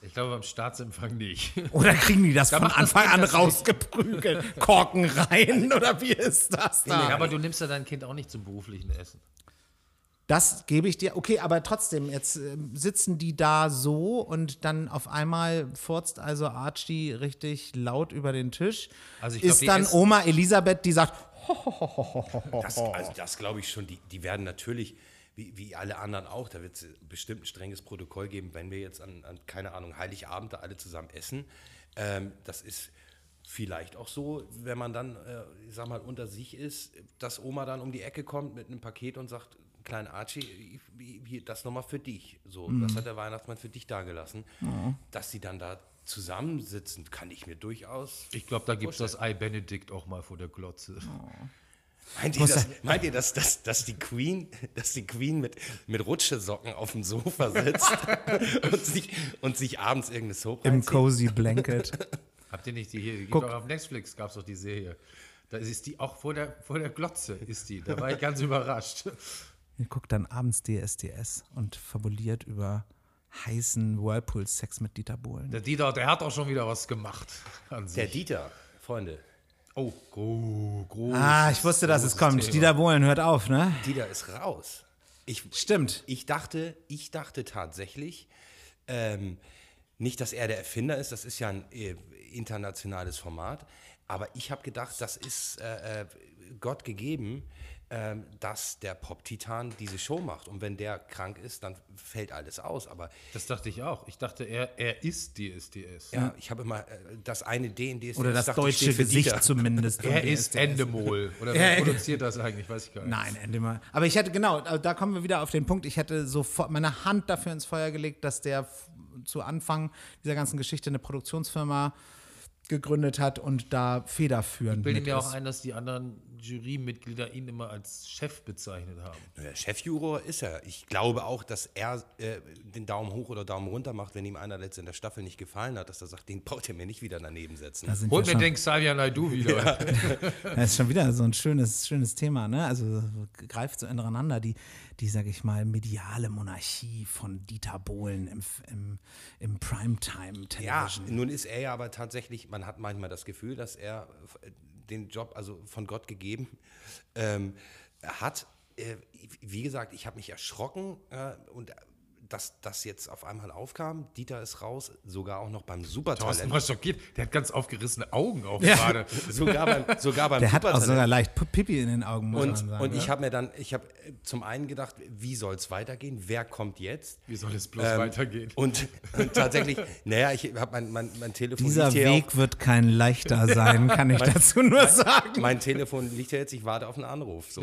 Ich glaube, beim Staatsempfang nicht. oder kriegen die das von das Anfang an das nicht. rausgeprügelt? Korken rein oder wie ist das da? Ja, aber du nimmst ja dein Kind auch nicht zum beruflichen Essen. Das gebe ich dir. Okay, aber trotzdem, jetzt ähm, sitzen die da so und dann auf einmal furzt also Archie richtig laut über den Tisch. Also ich glaub, ist dann Oma Elisabeth, die sagt, Das, also das glaube ich schon. Die, die werden natürlich, wie, wie alle anderen auch, da wird es bestimmt ein strenges Protokoll geben, wenn wir jetzt an, an keine Ahnung, Heiligabend da alle zusammen essen. Ähm, das ist vielleicht auch so, wenn man dann, äh, ich sag mal, unter sich ist, dass Oma dann um die Ecke kommt mit einem Paket und sagt, klein Archie, hier, das nochmal für dich. So, das hat der Weihnachtsmann für dich dagelassen. Dass sie dann da zusammensitzen, kann ich mir durchaus Ich glaube, da gibt es das Ei Benedikt auch mal vor der Glotze. Meint ihr, das, meint ihr dass, dass, dass, die Queen, dass die Queen mit, mit Rutschesocken auf dem Sofa sitzt und, sich, und sich abends irgendeine Soap im reinzieht? cozy Blanket. Habt ihr nicht die hier? Gibt auch auf Netflix gab es doch die Serie. Da ist die auch vor der, vor der Glotze, ist die. Da war ich ganz überrascht. Ihr guckt dann abends DSDS und fabuliert über heißen Whirlpool-Sex mit Dieter Bohlen. Der Dieter, der hat auch schon wieder was gemacht an sich. Der Dieter, Freunde, oh, gro groß. Ah, ich wusste, dass es kommt. Dieter Bohlen hört auf, ne? Dieter ist raus. Ich, Stimmt. Ich dachte, ich dachte tatsächlich, ähm, nicht, dass er der Erfinder ist, das ist ja ein äh, internationales Format, aber ich habe gedacht, das ist äh, äh, Gott gegeben, ähm, dass der Pop-Titan diese Show macht. Und wenn der krank ist, dann fällt alles aus. Aber Das dachte ich auch. Ich dachte, er, er ist DSDS. ja, ich habe immer äh, das eine D in DSDS. Oder das dachte deutsche Gesicht Dieter. zumindest. Er ist. Endemol. Oder wer produziert das eigentlich? Weiß ich gar nicht. Nein, Endemol. Aber ich hätte, genau, also da kommen wir wieder auf den Punkt, ich hätte sofort meine Hand dafür ins Feuer gelegt, dass der zu Anfang dieser ganzen Geschichte eine Produktionsfirma gegründet hat und da federführend Ich bilde mir ist. auch ein, dass die anderen Jurymitglieder ihn immer als Chef bezeichnet haben. Der Chefjuror ist er. Ich glaube auch, dass er äh, den Daumen hoch oder Daumen runter macht, wenn ihm einer letztens in der Staffel nicht gefallen hat, dass er sagt, den braucht er mir nicht wieder daneben setzen. Da Holt mir den Xavier Naidoo wieder. das ist schon wieder so ein schönes, schönes Thema, ne? Also greift so ineinander die, die, sag ich mal, mediale Monarchie von Dieter Bohlen im, im, im Ja, Primetime-Television. nun ist er ja aber tatsächlich, man hat manchmal das Gefühl, dass er äh, den Job, also von Gott gegeben, ähm, hat. Äh, wie gesagt, ich habe mich erschrocken äh, und dass das jetzt auf einmal aufkam. Dieter ist raus, sogar auch noch beim Thorsten Supertalent. war schockiert. Der hat ganz aufgerissene Augen auch Ja. gerade. Sogar beim, sogar beim Der hat auch Supertalent. sogar leicht Pi- Pipi in den Augen, muss Und, man sagen. und ne? ich habe mir dann, ich habe zum einen gedacht, wie soll es weitergehen? Wer kommt jetzt? Wie soll es bloß Ähm, weitergehen? Und, und tatsächlich, naja, ich habe mein, mein, mein Telefon Dieser Weg wird kein leichter sein, kann ich dazu nur sagen. Auch, mein Telefon liegt ja jetzt, ich warte auf einen Anruf. So.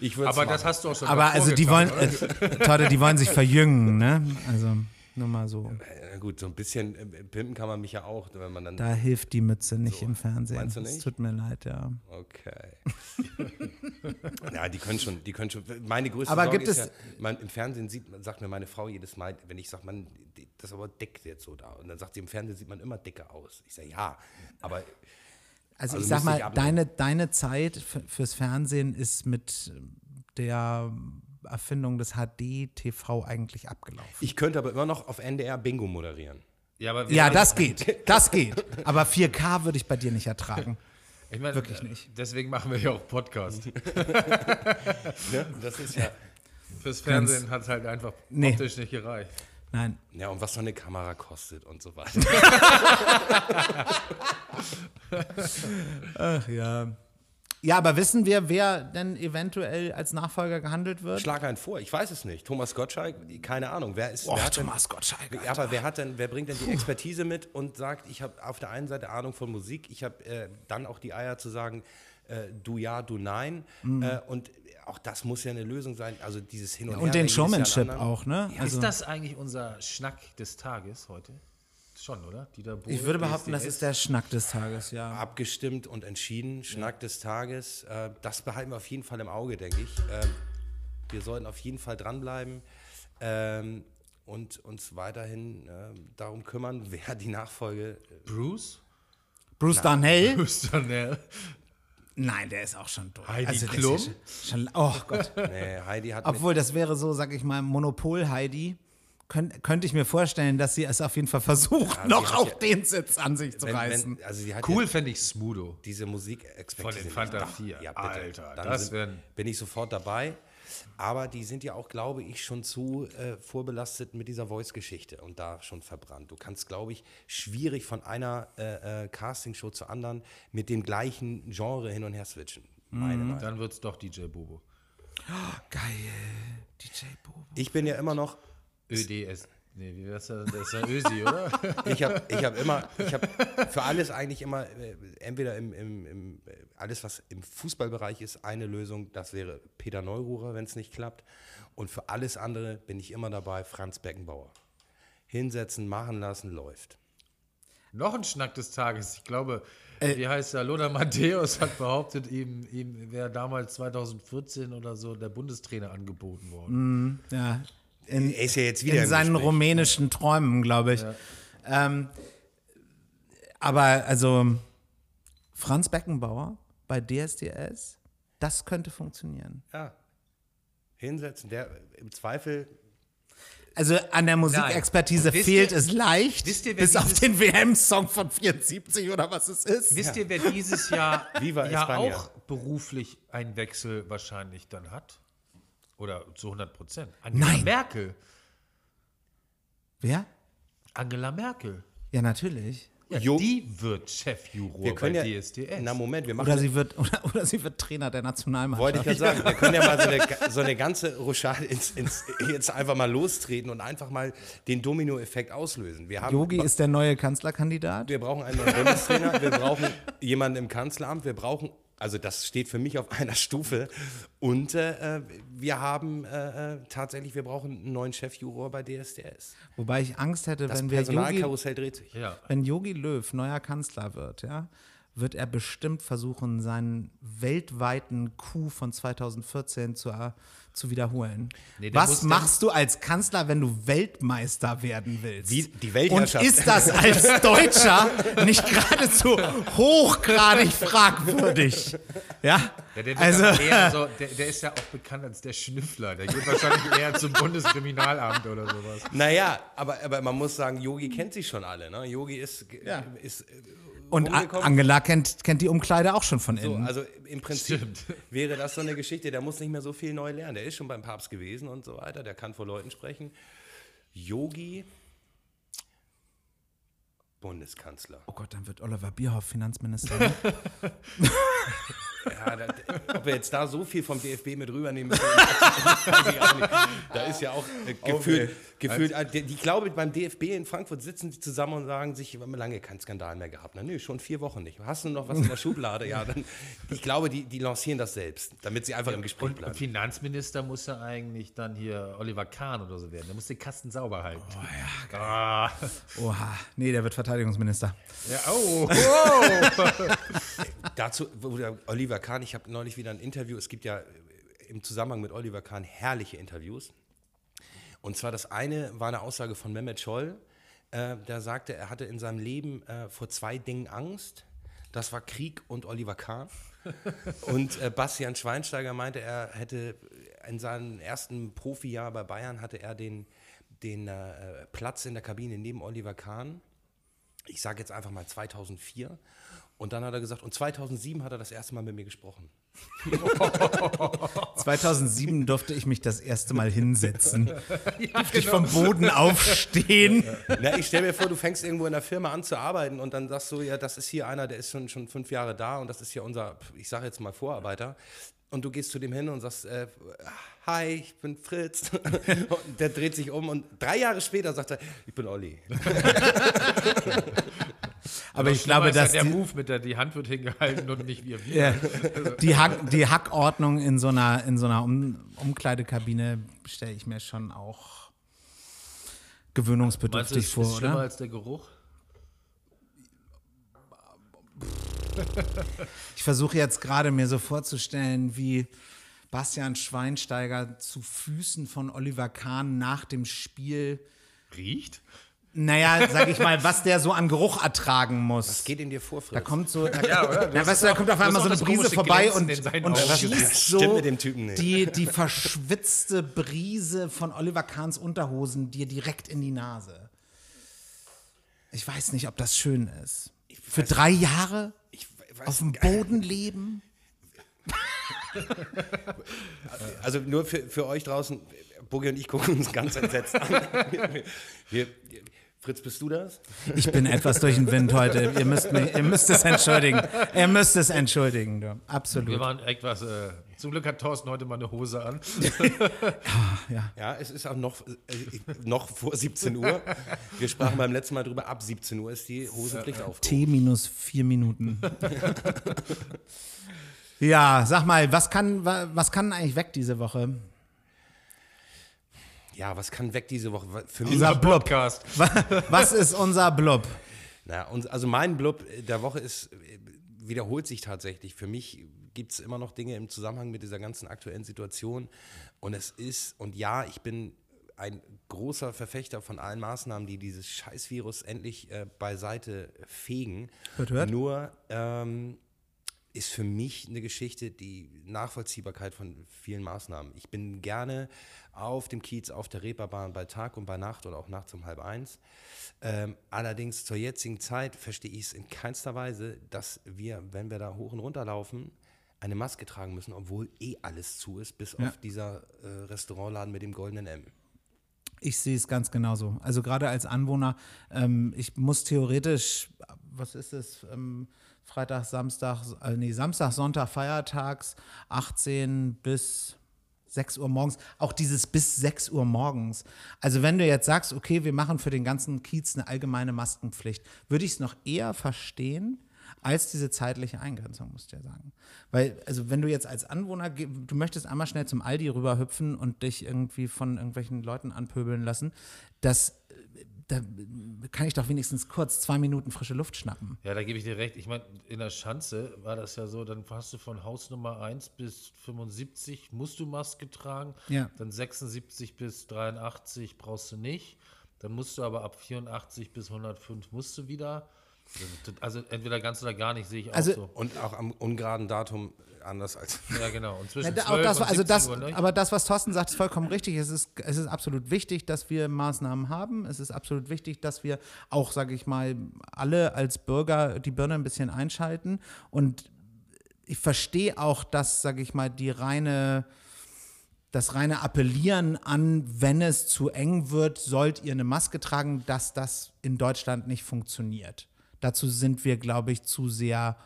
ich würd's Aber das machen. hast du auch schon Aber also die wollen, äh, Torte, die wollen sich verjüngen, ne? Also nur mal so. Na gut, so ein bisschen äh, pimpen kann man mich ja auch, wenn man dann. Da hilft die Mütze nicht im Fernsehen. Meinst du Es nicht? tut mir leid, ja. Okay. ja, die können schon, die können schon. Meine größte Aber Sorge gibt ist es- ja, man, im Fernsehen sieht, sagt mir meine Frau jedes Mal, wenn ich sage, man, das ist aber dick jetzt so da. Und dann sagt sie, im Fernsehen sieht man immer dicker aus. Ich sage, ja, aber Also, Also ich sag ich mal, deine, deine Zeit fürs Fernsehen ist mit der Erfindung des HD-TV eigentlich abgelaufen. ich könnte aber immer noch auf NDR Bingo moderieren. Ja, aber Ja, das geht. Das geht. Aber 4K würde ich bei dir nicht ertragen. ich mein, wirklich äh, nicht. Deswegen machen wir ja auch Podcast. Ne? Das ist ja. Fürs Fernsehen hat es halt einfach Nee. optisch nicht gereicht. Nein. Ja, und was so eine Kamera kostet und so weiter. Ach ja. Ja, aber wissen wir, wer denn eventuell als Nachfolger gehandelt wird? Schlag einen vor, ich weiß es nicht. Thomas Gottschalk, keine Ahnung. Wer ist Och, wer hat denn- Thomas Gottschalk. Ja, aber wer hat denn, wer bringt denn die Expertise mit und sagt, ich habe auf der einen Seite Ahnung von Musik, ich habe äh, dann auch die Eier zu sagen, äh, du ja, du nein. Mhm. Äh, und auch das muss ja eine Lösung sein. Also dieses Hin und, Und den Her. Showmanship auch, ne? ist das eigentlich unser Schnack des Tages heute? Schon, oder? Dieter Bohlen, Ich würde behaupten, das DSDS. ist der Schnack des Tages, ja. Abgestimmt und entschieden, Schnack des Tages. Äh, das behalten wir auf jeden Fall im Auge, denke ich. Äh, wir sollten auf jeden Fall dranbleiben ähm, und uns weiterhin äh, darum kümmern, wer die Nachfolge äh, Bruce? Bruce Darnell? Bruce Darnell. Nein, der ist auch schon durch. Heidi ist Klum? ja schon, schon, oh Gott. Nee, Heidi hat Obwohl, das wäre so, sag ich mal, Monopol-Heidi. Könnt, könnte ich mir vorstellen, dass sie es auf jeden Fall versucht, sie noch auch ja- den Sitz an sich zu wenn, reißen. wenn, also sie hat Cool ja fände ich Smudo. diese musik Von den Fanta 4. Ja, bitte. Alter, Dann das sind, bin ich sofort dabei. Aber die sind ja auch, glaube ich, schon zu äh, vorbelastet mit dieser Voice-Geschichte und da schon verbrannt. Du kannst, glaube ich, schwierig von einer äh, äh, Castingshow zur anderen mit dem gleichen Genre hin und her switchen. Meine Meinung. Dann wird es doch DJ Bobo. Geil. DJ Bobo. Ich bin ja immer noch ÖDS. Nee, wie wär's denn? Das ist ja Ösi, oder? Ich habe ich hab immer, ich habe für alles eigentlich immer, äh, entweder im, im, im, äh, alles, was im Fußballbereich ist, eine Lösung, das wäre Peter Neururer, wenn es nicht klappt. Und für alles andere bin ich immer dabei, Franz Beckenbauer. Hinsetzen, machen lassen, läuft. Noch ein Schnack des Tages. Ich glaube, Äh. wie heißt er? Lothar Matthäus hat behauptet, ihm, ihm wäre damals 2014 oder so der Bundestrainer angeboten worden. Ja. In, Er ist ja jetzt wieder in seinen Gespräch. rumänischen Träumen, glaube ich. Ähm, aber also Franz Beckenbauer bei DSDS, das könnte funktionieren. Ja. Hinsetzen, der im Zweifel Also an der Musikexpertise fehlt ihr- es leicht, wisst ihr, bis auf den WM-Song von 74 oder was es ist. Wisst ihr, wer dieses Jahr ja auch beruflich einen Wechsel wahrscheinlich dann hat? Oder zu 100 Prozent? Angela Nein. Merkel. Wer? Angela Merkel. Ja, natürlich. Ja, Jo- die wird Chefjuror wir können bei ja, DSDS. na Moment, wir machen Oder sie wird, oder, oder sie wird Trainer der Nationalmannschaft. Wollte ich gerade sagen, wir können ja mal so eine, so eine ganze Rochade ins, ins, jetzt einfach mal lostreten und einfach mal den Dominoeffekt auslösen. Wir haben Yogi ist der neue Kanzlerkandidat. Wir brauchen einen neuen Bundestrainer, wir brauchen jemanden im Kanzleramt, wir brauchen, also das steht für mich auf einer Stufe. Und äh, äh, wir haben äh, äh, tatsächlich, wir brauchen einen neuen Chefjuror bei DSDS. Wobei ich Angst hätte, Das wenn wir Yogi, Personalkarussell dreht sich. ja. wenn Yogi Löw neuer Kanzler wird, ja, wird er bestimmt versuchen, seinen weltweiten Coup von 2014 zu, zu wiederholen. Nee, Was machst du als Kanzler, wenn du Weltmeister werden willst? Wie die Weltherrschaft. Und ist das als Deutscher nicht geradezu hochgradig fragwürdig? Ja, Ja, der, also so, der, der ist ja auch bekannt als der Schnüffler. Der geht wahrscheinlich eher zum Bundeskriminalamt oder sowas. Naja, aber, aber man muss sagen, Yogi kennt sie schon alle. Ne? Yogi ist, Ja. ist und. Angela kennt, kennt die Umkleide auch schon von So, innen. also im Prinzip Stimmt. wäre das so eine Geschichte, der muss nicht mehr so viel neu lernen. Der ist schon beim Papst gewesen und so weiter, der kann vor Leuten sprechen. Yogi, Bundeskanzler. oh Gott, dann wird Oliver Bierhoff Finanzminister. ne? Ja, da, ob wir jetzt da so viel vom DFB mit rübernehmen müssen, weiß ich auch nicht. Da ist ja auch äh, gefühlt, gefühlt äh, die- ich glaube, beim DFB in Frankfurt sitzen sie zusammen und sagen sich, wir haben lange keinen Skandal mehr gehabt. Na, nö, schon vier Wochen nicht. Hast du noch was in der Schublade? Ja, dann, ich glaube, die, die lancieren das selbst, damit sie einfach im Gespräch Und bleiben. Finanzminister muss ja eigentlich dann hier Oliver Kahn oder so werden. Der muss den Kasten sauber halten. Oh ja, ah. Oha, nee, der wird Verteidigungsminister. ja oh, oh. Dazu, wo der Oliver Kahn, ich habe neulich wieder ein Interview, es gibt ja äh, im Zusammenhang mit Oliver Kahn herrliche Interviews. Und zwar das eine war eine Aussage von Mehmet Scholl, äh, der sagte, er hatte in seinem Leben äh, vor zwei Dingen Angst. Das war Krieg und Oliver Kahn. Und äh, Bastian Schweinsteiger meinte, er hätte in seinem ersten Profijahr bei Bayern hatte er den, den äh, Platz in der Kabine neben Oliver Kahn. ich sage jetzt einfach mal 2004. Und dann hat er gesagt, und 2007 hat er das erste Mal mit mir gesprochen. 2007 durfte ich mich das erste Mal hinsetzen. ja, durfte ich vom Boden aufstehen. Na, ich stelle mir vor, du fängst irgendwo in der Firma an zu arbeiten und dann sagst du, ja, das ist hier einer, der ist schon, schon fünf Jahre da und das ist hier unser, ich sage jetzt mal Vorarbeiter. Und du gehst zu dem hin und sagst, äh, hi, ich bin Fritz. und der dreht sich um und drei Jahre später sagt er, ich bin Olli. Aber ich glaube, dass der Move mit der die Hand wird hingehalten und nicht wir. Ja, die, Hack, die Hackordnung in so einer, in so einer um, Umkleidekabine stelle ich mir schon auch gewöhnungsbedürftig Meinst du, vor, ist schlimmer oder? als der Geruch? Ich versuche jetzt gerade mir so vorzustellen, wie Bastian Schweinsteiger zu Füßen von Oliver Kahn nach dem Spiel Riecht? Naja, sag ich mal, was der so an Geruch ertragen muss. Was geht in dir vor, Fritz? Da kommt so, da, Ja, oder? Na, weißt du, da auch- kommt auf einmal so eine Brise vorbei und, und schießt so stimmt mit dem Typen nicht. die, die verschwitzte Brise von Oliver Kahns Unterhosen dir direkt in die Nase. Ich weiß nicht, ob das schön ist. Für drei Jahre ich weiß, auf dem Boden leben? Also nur für, für euch draußen, Boogie und ich gucken uns ganz entsetzt an. Wir, wir, Fritz, bist du das? Ich bin etwas durch den Wind heute. Ihr müsst, mich, ihr müsst es entschuldigen. Ihr müsst es entschuldigen. Du. Wir Absolut. waren etwas. Äh, zum Glück hat Thorsten heute mal eine Hose an. Ja, es ist auch noch, äh, noch vor 17 Uhr. Wir sprachen beim letzten Mal drüber, ab 17 Uhr ist die Hosenpflicht aufgehoben. T minus vier Minuten. ja, sag mal, was kann, wa- was kann eigentlich weg diese Woche? Ja, was kann weg diese Woche? Für mich, Unser. Podcast. Wa- Was ist unser Blub? na, und, also mein Blub der Woche ist, äh, wiederholt sich tatsächlich. Für mich gibt es immer noch Dinge im Zusammenhang mit dieser ganzen aktuellen Situation. Und es ist, und ja, ich bin ein großer Verfechter von allen Maßnahmen, die dieses Scheißvirus endlich äh, beiseite fegen. Hört, hört. Nur ähm, ist für mich eine Geschichte die Nachvollziehbarkeit von vielen Maßnahmen. Ich bin gerne auf dem Kiez, auf der Reeperbahn bei Tag und bei Nacht oder auch nachts um halb eins. Ähm, allerdings zur jetzigen Zeit verstehe ich es in keinster Weise, dass wir, wenn wir da hoch und runter laufen, eine Maske tragen müssen, obwohl eh alles zu ist, bis Ja. auf dieser äh, Restaurantladen mit dem goldenen M. Ich sehe es ganz genauso. Also gerade als Anwohner, ähm, ich muss theoretisch, was ist es, ähm, Freitag, Samstag, äh, nee, Samstag, Sonntag, Feiertags, 18 bis 6 Uhr morgens, auch dieses bis 6 Uhr morgens. Also wenn du jetzt sagst, okay, wir machen für den ganzen Kiez eine allgemeine Maskenpflicht, würde ich es noch eher verstehen, als diese zeitliche Eingrenzung, musst du ja sagen. Weil, also wenn du jetzt als Anwohner, du möchtest einmal schnell zum Aldi rüberhüpfen und dich irgendwie von irgendwelchen Leuten anpöbeln lassen, das, äh, da kann ich doch wenigstens kurz zwei Minuten frische Luft schnappen. Ja, da gebe ich dir recht. Ich meine, in der Schanze war das ja so, dann hast du von Haus Nummer 1 bis 75 musst du Maske tragen. Ja. Dann 76 bis 83 brauchst du nicht. Dann musst du aber ab 84 bis 105 musst du wieder. Also entweder ganz oder gar nicht, sehe ich auch Also- so. Und auch am ungeraden Datum anders als. Ja, genau. Und Ja, zwischen da- 12 auch das, und also 17 das, Uhr, ne? aber das, was Thorsten sagt, ist vollkommen richtig. Es ist, es ist absolut wichtig, dass wir Maßnahmen haben. Es ist absolut wichtig, dass wir auch, sage ich mal, alle als Bürger die Birne ein bisschen einschalten. Und ich verstehe auch, dass, sage ich mal, die reine das reine Appellieren an, wenn es zu eng wird, sollt ihr eine Maske tragen, dass das in Deutschland nicht funktioniert. Dazu sind wir, glaube ich, zu sehr,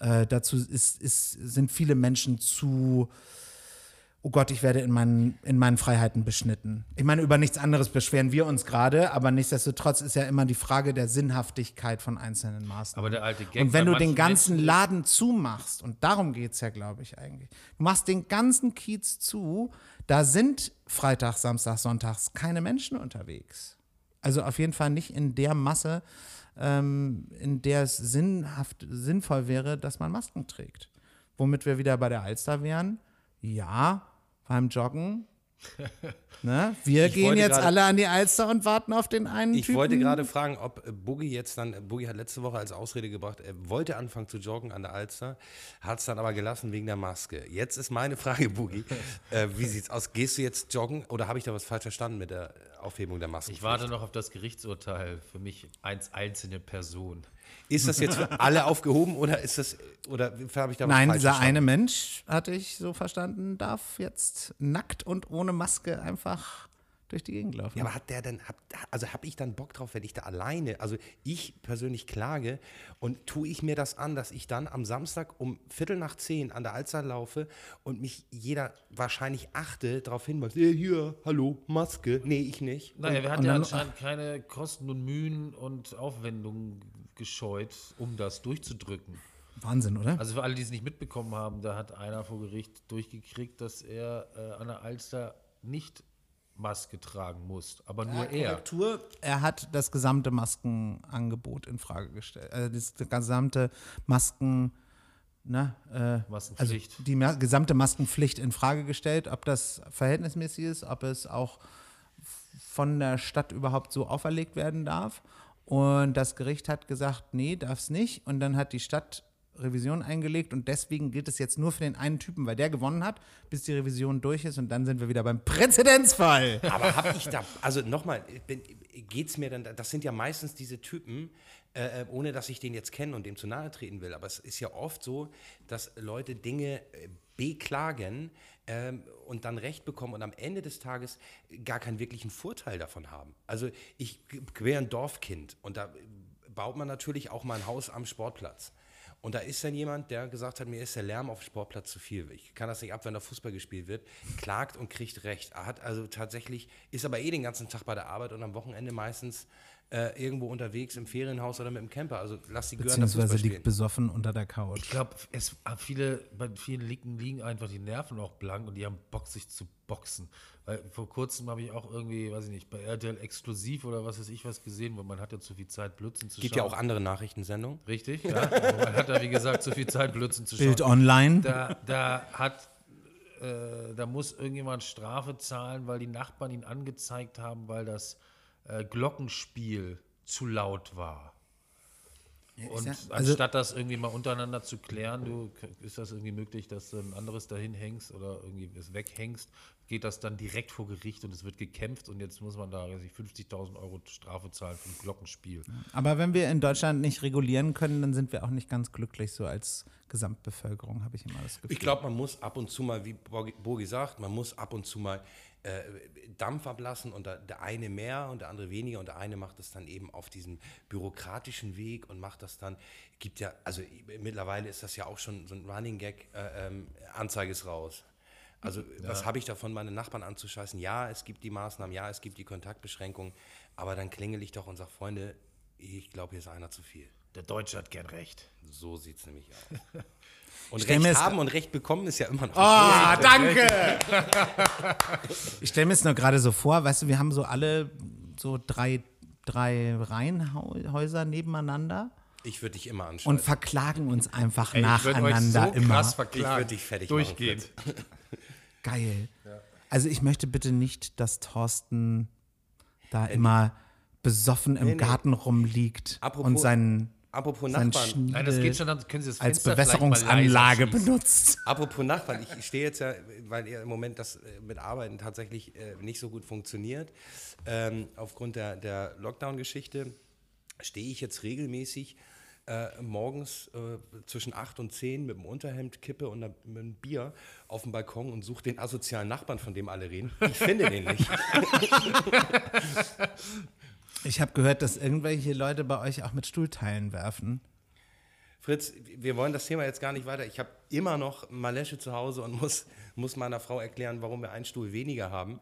äh, dazu ist, ist, sind viele Menschen zu, oh Gott, ich werde in meinen, in meinen Freiheiten beschnitten. Ich meine, über nichts anderes beschweren wir uns gerade, aber nichtsdestotrotz ist ja immer die Frage der Sinnhaftigkeit von einzelnen Maßnahmen. Aber der alte Gag Und wenn du den ganzen Menschen Laden zumachst, und darum geht es ja, glaube ich, eigentlich. Du machst den ganzen Kiez zu, da sind Freitag, Samstag, Sonntags keine Menschen unterwegs. Also auf jeden Fall nicht in der Masse, ähm, in der es sinnhaft, sinnvoll wäre, dass man Masken trägt. Womit wir wieder bei der Alster wären. Ja, beim Joggen. ne? Wir Ich gehen jetzt gerade- alle an die Alster und warten auf den einen Ich Typen. wollte gerade fragen, ob Boogie jetzt dann, Boogie hat letzte Woche als Ausrede gebracht, er wollte anfangen zu joggen an der Alster, hat es dann aber gelassen wegen der Maske. Jetzt ist meine Frage, Boogie, äh, wie sieht's aus? Gehst du jetzt joggen oder habe ich da was falsch verstanden mit der Aufhebung der Masken. Ich warte noch auf das Gerichtsurteil für mich als einzelne Person. Ist das jetzt für alle aufgehoben oder ist das oder habe ich da was Nein, falsch dieser verstanden? eine Mensch, hatte ich so verstanden, darf jetzt nackt und ohne Maske einfach durch die Gegend laufen. Ja, aber hat der denn, hab, also habe ich dann Bock drauf, wenn ich da alleine, also ich persönlich klage und tue ich mir das an, dass ich dann am Samstag um Viertel nach zehn an der Alster laufe und mich jeder wahrscheinlich achte darauf hinweist, hey, hier, hallo, Maske, nee, ich nicht. Naja, wir hatten ja anscheinend keine Kosten und Mühen und Aufwendungen gescheut, um das durchzudrücken. Wahnsinn, oder? Also für alle, die es nicht mitbekommen haben, da hat einer vor Gericht durchgekriegt, dass er äh, an der Alster nicht Maske tragen muss, aber nur er. Korrektur, er hat das gesamte Maskenangebot in Frage gestellt. Also das gesamte Masken, ne, äh, also Maskenpflicht. die ma gesamte Maskenpflicht in Frage gestellt, ob das verhältnismäßig ist, ob es auch von der Stadt überhaupt so auferlegt werden darf. Und das Gericht hat gesagt, nee, darf es nicht. Und dann hat die Stadt Revision eingelegt und deswegen gilt es jetzt nur für den einen Typen, weil der gewonnen hat, bis die Revision durch ist und dann sind wir wieder beim Präzedenzfall. Aber habe ich da, also nochmal, geht es mir dann, das sind ja meistens diese Typen, äh, ohne dass ich den jetzt kenne und dem zu nahe treten will, aber es ist ja oft so, dass Leute Dinge äh, beklagen ähm, und dann Recht bekommen und am Ende des Tages gar keinen wirklichen Vorteil davon haben. Also ich wäre ein Dorfkind und da baut man natürlich auch mal ein Haus am Sportplatz. Und da ist dann jemand, der gesagt hat, mir ist der Lärm auf dem Sportplatz zu viel. Ich kann das nicht ab, wenn da Fußball gespielt wird. Klagt und kriegt Recht. Er hat also tatsächlich, ist aber eh den ganzen Tag bei der Arbeit und am Wochenende meistens äh, irgendwo unterwegs im Ferienhaus oder mit dem Camper. Also lass die Gören da Beziehungsweise liegt spielen. besoffen unter der Couch. Ich glaube, es ah, viele, bei vielen liegen, liegen einfach die Nerven auch blank und die haben Bock, sich zu boxen. Weil vor kurzem habe ich auch irgendwie, weiß ich nicht, bei RTL exklusiv oder was weiß ich was gesehen, weil man hat ja zu viel Zeit, Blödsinn zu Gibt schauen. ja auch andere Nachrichtensendungen. Richtig, ja. Man hat da, wie gesagt, zu viel Zeit, Blödsinn zu schauen. Bild online. Da, da hat, äh, da muss irgendjemand Strafe zahlen, weil die Nachbarn ihn angezeigt haben, weil das äh, Glockenspiel zu laut war. Und ja- also- anstatt das irgendwie mal untereinander zu klären, du, ist das irgendwie möglich, dass du ein anderes dahin hängst oder irgendwie es weghängst, geht das dann direkt vor Gericht und es wird gekämpft und jetzt muss man da weiß ich, 50.000 Euro Strafe zahlen für ein Glockenspiel. Aber wenn wir in Deutschland nicht regulieren können, dann sind wir auch nicht ganz glücklich, so als Gesamtbevölkerung, habe ich immer das Gefühl. Ich glaube, man muss ab und zu mal, wie Bogi- Bogi sagt, man muss ab und zu mal äh, Dampf ablassen und der, der eine mehr und der andere weniger und der eine macht es dann eben auf diesem bürokratischen Weg und macht das dann, gibt ja, also mittlerweile ist das ja auch schon so ein Running Gag, äh, ähm, Anzeige ist raus. Also was habe ich davon, meine Nachbarn anzuscheißen? Ja, es gibt die Maßnahmen, ja, es gibt die Kontaktbeschränkungen, aber dann klingel ich doch und sage, Freunde, ich glaube, hier ist einer zu viel. Der Deutsche hat gern recht. So sieht es nämlich aus. Und Recht haben und Recht bekommen ist ja immer noch. Ah, danke! ich stelle mir es nur gerade so vor, weißt du, wir haben so alle so drei, drei Reihenhäuser nebeneinander Ich würde dich immer anschauen. und verklagen uns einfach Ey, ich nacheinander so immer. krass verklagen. Ich würd dich fertig Durchgehend. Geil. Also ich möchte bitte nicht, dass Thorsten da immer besoffen im nee. Garten rumliegt Apropos- und seinen, Apropos Nachbarn, Nein, das geht schon, dann können Sie das als Fenster Bewässerungsanlage benutzt. apropos Nachbarn, ich stehe jetzt ja, weil ihr im Moment das äh, mit Arbeiten tatsächlich äh, nicht so gut funktioniert, ähm, aufgrund der, der Lockdown-Geschichte, stehe ich jetzt regelmäßig äh, morgens äh, zwischen 8 und 10 mit dem Unterhemd, Kippe und einem Bier auf dem Balkon und suche den asozialen Nachbarn, von dem alle reden. Ich finde den nicht. Ich habe gehört, dass irgendwelche Leute bei euch auch mit Stuhlteilen werfen. Fritz, wir wollen das Thema jetzt gar nicht weiter. Ich habe immer noch Malesche zu Hause und muss, muss meiner Frau erklären, warum wir einen Stuhl weniger haben.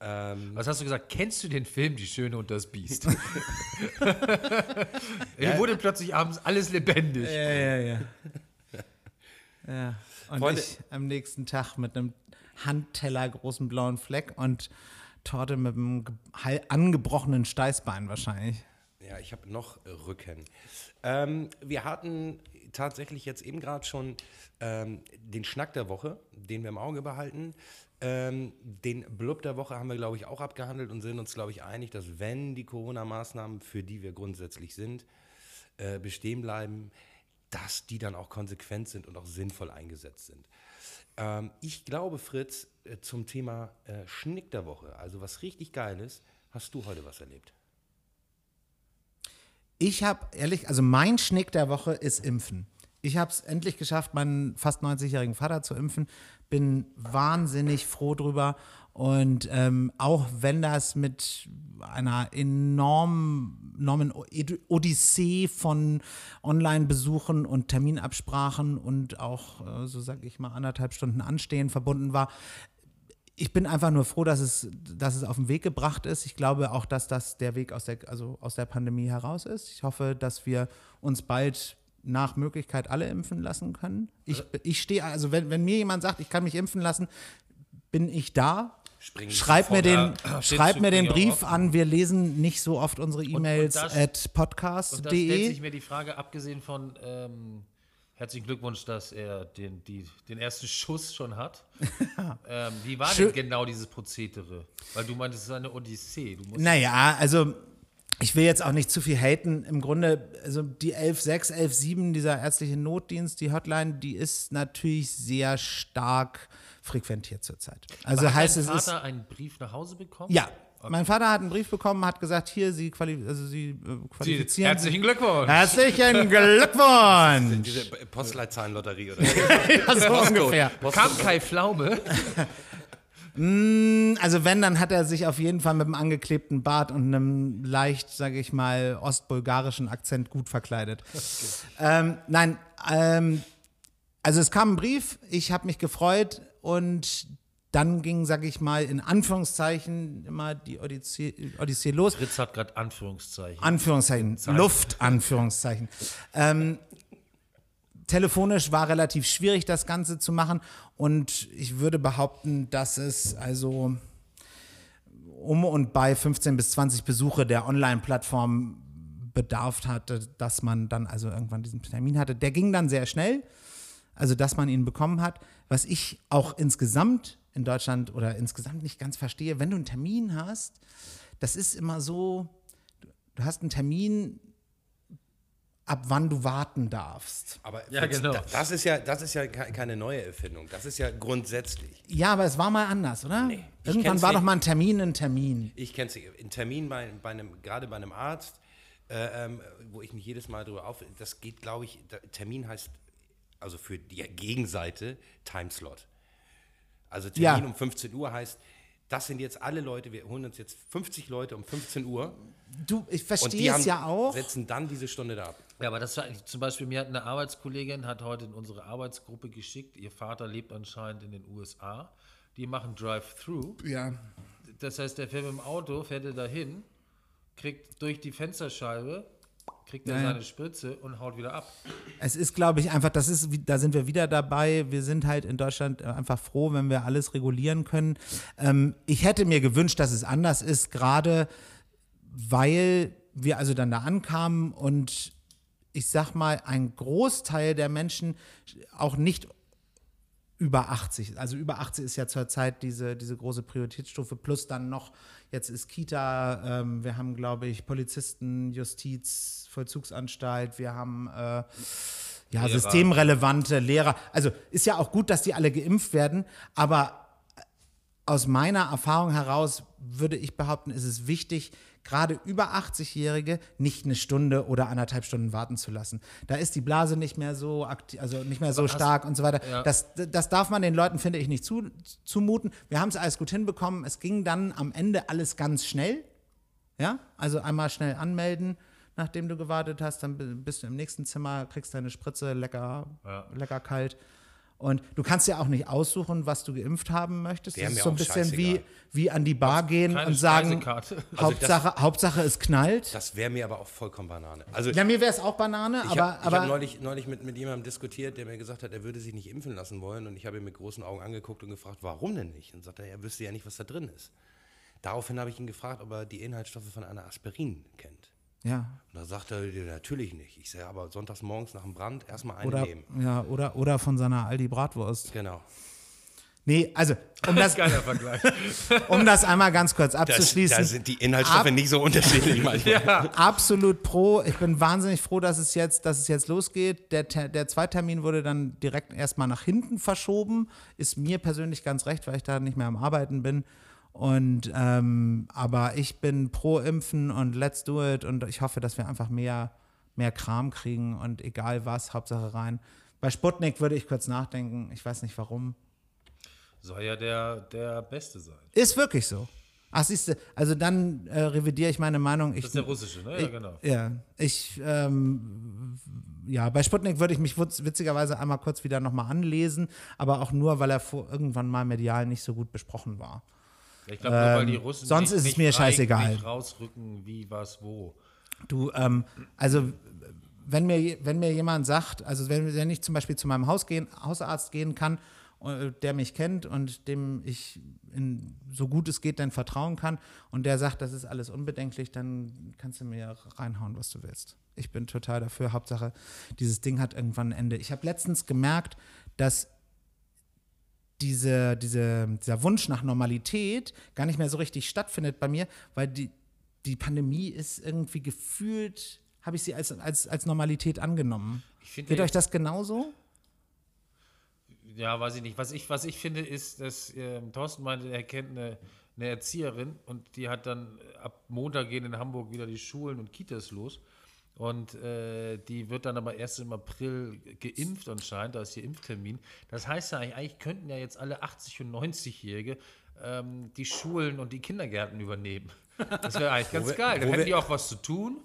Ähm, Was hast du gesagt? Kennst du den Film Die Schöne und das Biest? Hier wurde plötzlich abends alles lebendig. Ja, ja, ja. ja. Und Freunde- ich am nächsten Tag mit einem Handteller großen blauen Fleck und Torte mit einem angebrochenen Steißbein wahrscheinlich. ja, ich habe noch äh, Rücken. Ähm, wir hatten tatsächlich jetzt eben gerade schon ähm, den Schnack der Woche, den wir im Auge behalten. Ähm, den Blub der Woche haben wir, glaube ich, auch abgehandelt und sind uns, glaube ich, einig, dass wenn die Corona-Maßnahmen, für die wir grundsätzlich sind, äh, bestehen bleiben, dass die dann auch konsequent sind und auch sinnvoll eingesetzt sind. Ähm, ich glaube, Fritz, äh, zum Thema äh, Schnick der Woche, also was richtig geil ist, Hast du heute was erlebt? Ich habe ehrlich, also mein Schnick der Woche ist Impfen. Ich habe es endlich geschafft, meinen fast 90-jährigen Vater zu impfen. Bin wahnsinnig froh drüber. Und ähm, auch wenn das mit einer enormen, enormen Odyssee von Online-Besuchen und Terminabsprachen und auch, äh, so sage ich mal, anderthalb Stunden Anstehen verbunden war, ich bin einfach nur froh, dass es, dass es auf den Weg gebracht ist. Ich glaube auch, dass das der Weg aus der, also aus der Pandemie heraus ist. Ich hoffe, dass wir uns bald nach Möglichkeit alle impfen lassen können. Ich, ich stehe, also wenn, wenn mir jemand sagt, ich kann mich impfen lassen, bin ich da. Springen Schreib mir den, schreib mir den Brief auf. an. Wir lesen nicht so oft unsere E-Mails at Und da stellt podcast.de. sich mir die Frage, abgesehen von ähm, herzlichen Glückwunsch, dass er den, die, den ersten Schuss schon hat. ähm, wie war Schön- denn genau dieses Prozedere? Weil du meintest, es ist eine Odyssee. Naja, also ich will jetzt auch nicht zu viel haten. Im Grunde, also die 11.6, 11.7, dieser ärztliche Notdienst, die Hotline, die ist natürlich sehr stark frequentiert zurzeit. Also hat heißt dein es ist. Vater einen Brief nach Hause bekommen? Ja, mein Vater hat einen Brief bekommen, hat gesagt, hier, Sie, quali also Sie äh, Sie, qualifizieren. herzlichen Glückwunsch. Herzlichen Glückwunsch! Diese Postleitzahlenlotterie oder Ja, so ungefähr. Kam Kai Pflaume? Also wenn, dann hat er sich auf jeden Fall mit einem angeklebten Bart und einem leicht, sage ich mal, ostbulgarischen Akzent gut verkleidet. Ähm, nein, ähm, also es kam ein Brief, ich habe mich gefreut und dann ging, sage ich mal, in Anführungszeichen immer die Odyssee, Odyssee los. Fritz hat gerade Anführungszeichen. Anführungszeichen, Luft, Anführungszeichen. ähm, telefonisch war relativ schwierig, das Ganze zu machen. Und ich würde behaupten, dass es also um und bei 15 bis 20 Besuche der Online-Plattform bedarf hatte, dass man dann also irgendwann diesen Termin hatte. Der ging dann sehr schnell, also dass man ihn bekommen hat. Was ich auch insgesamt in Deutschland oder insgesamt nicht ganz verstehe, wenn du einen Termin hast, das ist immer so, du hast einen Termin, ab wann du warten darfst. Aber Ja, genau. da- das ist ja, das ist ja ke- keine neue Erfindung. Das ist ja grundsätzlich. Ja, aber es war mal anders, oder? Nee, Irgendwann war nicht. doch mal ein Termin ein Termin. Ich kenne es. Ein Termin bei, bei einem, gerade bei einem Arzt, äh, ähm, wo ich mich jedes Mal drüber auf. Das geht, glaube ich, Termin heißt, also für die Gegenseite, Timeslot. Also Termin Ja. um 15 Uhr heißt, das sind jetzt alle Leute, wir holen uns jetzt 50 Leute um 15 Uhr Du, ich verstehe es ja auch. setzen dann diese Stunde da ab. Ja, aber das war zum Beispiel, mir hat eine Arbeitskollegin, hat heute in unsere Arbeitsgruppe geschickt, ihr Vater lebt anscheinend in den USA, die machen Drive-Thru. Ja. Das heißt, der fährt mit dem Auto, fährt er dahin, kriegt durch die Fensterscheibe, kriegt er seine Spritze und haut wieder ab. Es ist, glaube ich, einfach, das ist, da sind wir wieder dabei. Wir sind halt in Deutschland äh, einfach froh, wenn wir alles regulieren können. Ähm, ich hätte mir gewünscht, dass es anders ist, gerade weil wir also dann da ankamen und ich sag mal, ein Großteil der Menschen auch nicht über 80. Also über 80 ist ja zurzeit diese, diese große Prioritätsstufe, plus dann noch, jetzt ist Kita, ähm, wir haben, glaube ich, Polizisten, Justiz, Vollzugsanstalt, wir haben äh, ja, Lehrer. systemrelevante Lehrer. Also ist ja auch gut, dass die alle geimpft werden, aber aus meiner Erfahrung heraus würde ich behaupten, ist es wichtig, gerade über 80-Jährige nicht eine Stunde oder anderthalb Stunden warten zu lassen. Da ist die Blase nicht mehr so aktiv, also nicht mehr so stark und so weiter. Ja. Das, das darf man den Leuten, finde ich, nicht zu, zumuten. Wir haben es alles gut hinbekommen. Es ging dann am Ende alles ganz schnell. Ja, also einmal schnell anmelden, nachdem du gewartet hast, dann bi- bist du im nächsten Zimmer, kriegst deine Spritze lecker, lecker kalt. Und du kannst ja auch nicht aussuchen, was du geimpft haben möchtest. Das mir ist so ein bisschen wie, scheißegal. wie an die Bar gehen und sagen, Speisekarte. Hauptsache, Hauptsache es knallt. Das wäre mir aber auch vollkommen Banane. Also Ja, mir wäre es auch Banane, Ich aber, habe aber hab neulich, neulich mit, mit jemandem diskutiert, der mir gesagt hat, er würde sich nicht impfen lassen wollen. Und ich habe ihn mit großen Augen angeguckt und gefragt, warum denn nicht? Und sagt er, er wüsste ja nicht, was da drin ist. Daraufhin habe ich ihn gefragt, ob er die Inhaltsstoffe von einer Aspirin kennt. Ja. Und da sagt er, "Ja, natürlich nicht. Ich sage, aber sonntags morgens nach dem Brand erstmal eine Oder, ja, oder, oder von seiner Aldi Bratwurst. Genau. Nee, also, um das, Geiler Vergleich. um das einmal ganz kurz abzuschließen. da sind die Inhaltsstoffe Ab- nicht so unterschiedlich manchmal. absolut pro. Ich bin wahnsinnig froh, dass es jetzt, dass es jetzt losgeht. Der, der Zweitermin wurde dann direkt erstmal nach hinten verschoben. Ist mir persönlich ganz recht, weil ich da nicht mehr am Arbeiten bin. Und ähm, aber ich bin pro Impfen und let's do it und ich hoffe, dass wir einfach mehr, mehr Kram kriegen und egal was, Hauptsache rein. Bei Sputnik würde ich kurz nachdenken, ich weiß nicht warum. Soll ja der, der Beste sein. Ist wirklich so. Ach, siehst du, also dann äh, revidiere ich meine Meinung. Ich, Das ist der russische, ne? Ja, genau. Ja, ich, ähm, ja, bei Sputnik würde ich mich witz- witzigerweise einmal kurz wieder nochmal anlesen, aber auch nur, weil er vor, irgendwann mal medial nicht so gut besprochen war. Ich glaube, nur weil die Ähm, Russen sonst nicht, ist es mir scheißegal. Nicht rausrücken, wie, was, wo. Du, ähm, also wenn mir, wenn mir jemand sagt, also wenn, wenn ich zum Beispiel zu meinem Haus gehen, Hausarzt gehen kann, äh, der mich kennt und dem ich in, so gut es geht dann vertrauen kann und der sagt, das ist alles unbedenklich, dann kannst du mir reinhauen, was du willst. Ich bin total dafür. Hauptsache, dieses Ding hat irgendwann ein Ende. Ich habe letztens gemerkt, dass diese, diese, dieser Wunsch nach Normalität gar nicht mehr so richtig stattfindet bei mir, weil die, die Pandemie ist irgendwie gefühlt, habe ich sie als, als, als Normalität angenommen. Geht euch das genauso? Ja, weiß ich nicht. Was ich, was ich finde, ist, dass ähm, Thorsten meinte, er kennt eine, eine Erzieherin und die hat dann ab Montag gehen in Hamburg wieder die Schulen und Kitas los. Und äh, die wird dann aber erst im April geimpft anscheinend, da ist hier Impftermin. Das heißt ja eigentlich, eigentlich könnten ja jetzt alle 80- und 90-Jährige ähm, die Schulen und die Kindergärten übernehmen. Das wäre eigentlich ganz wir- geil. Dann hätten wir- die auch was zu tun.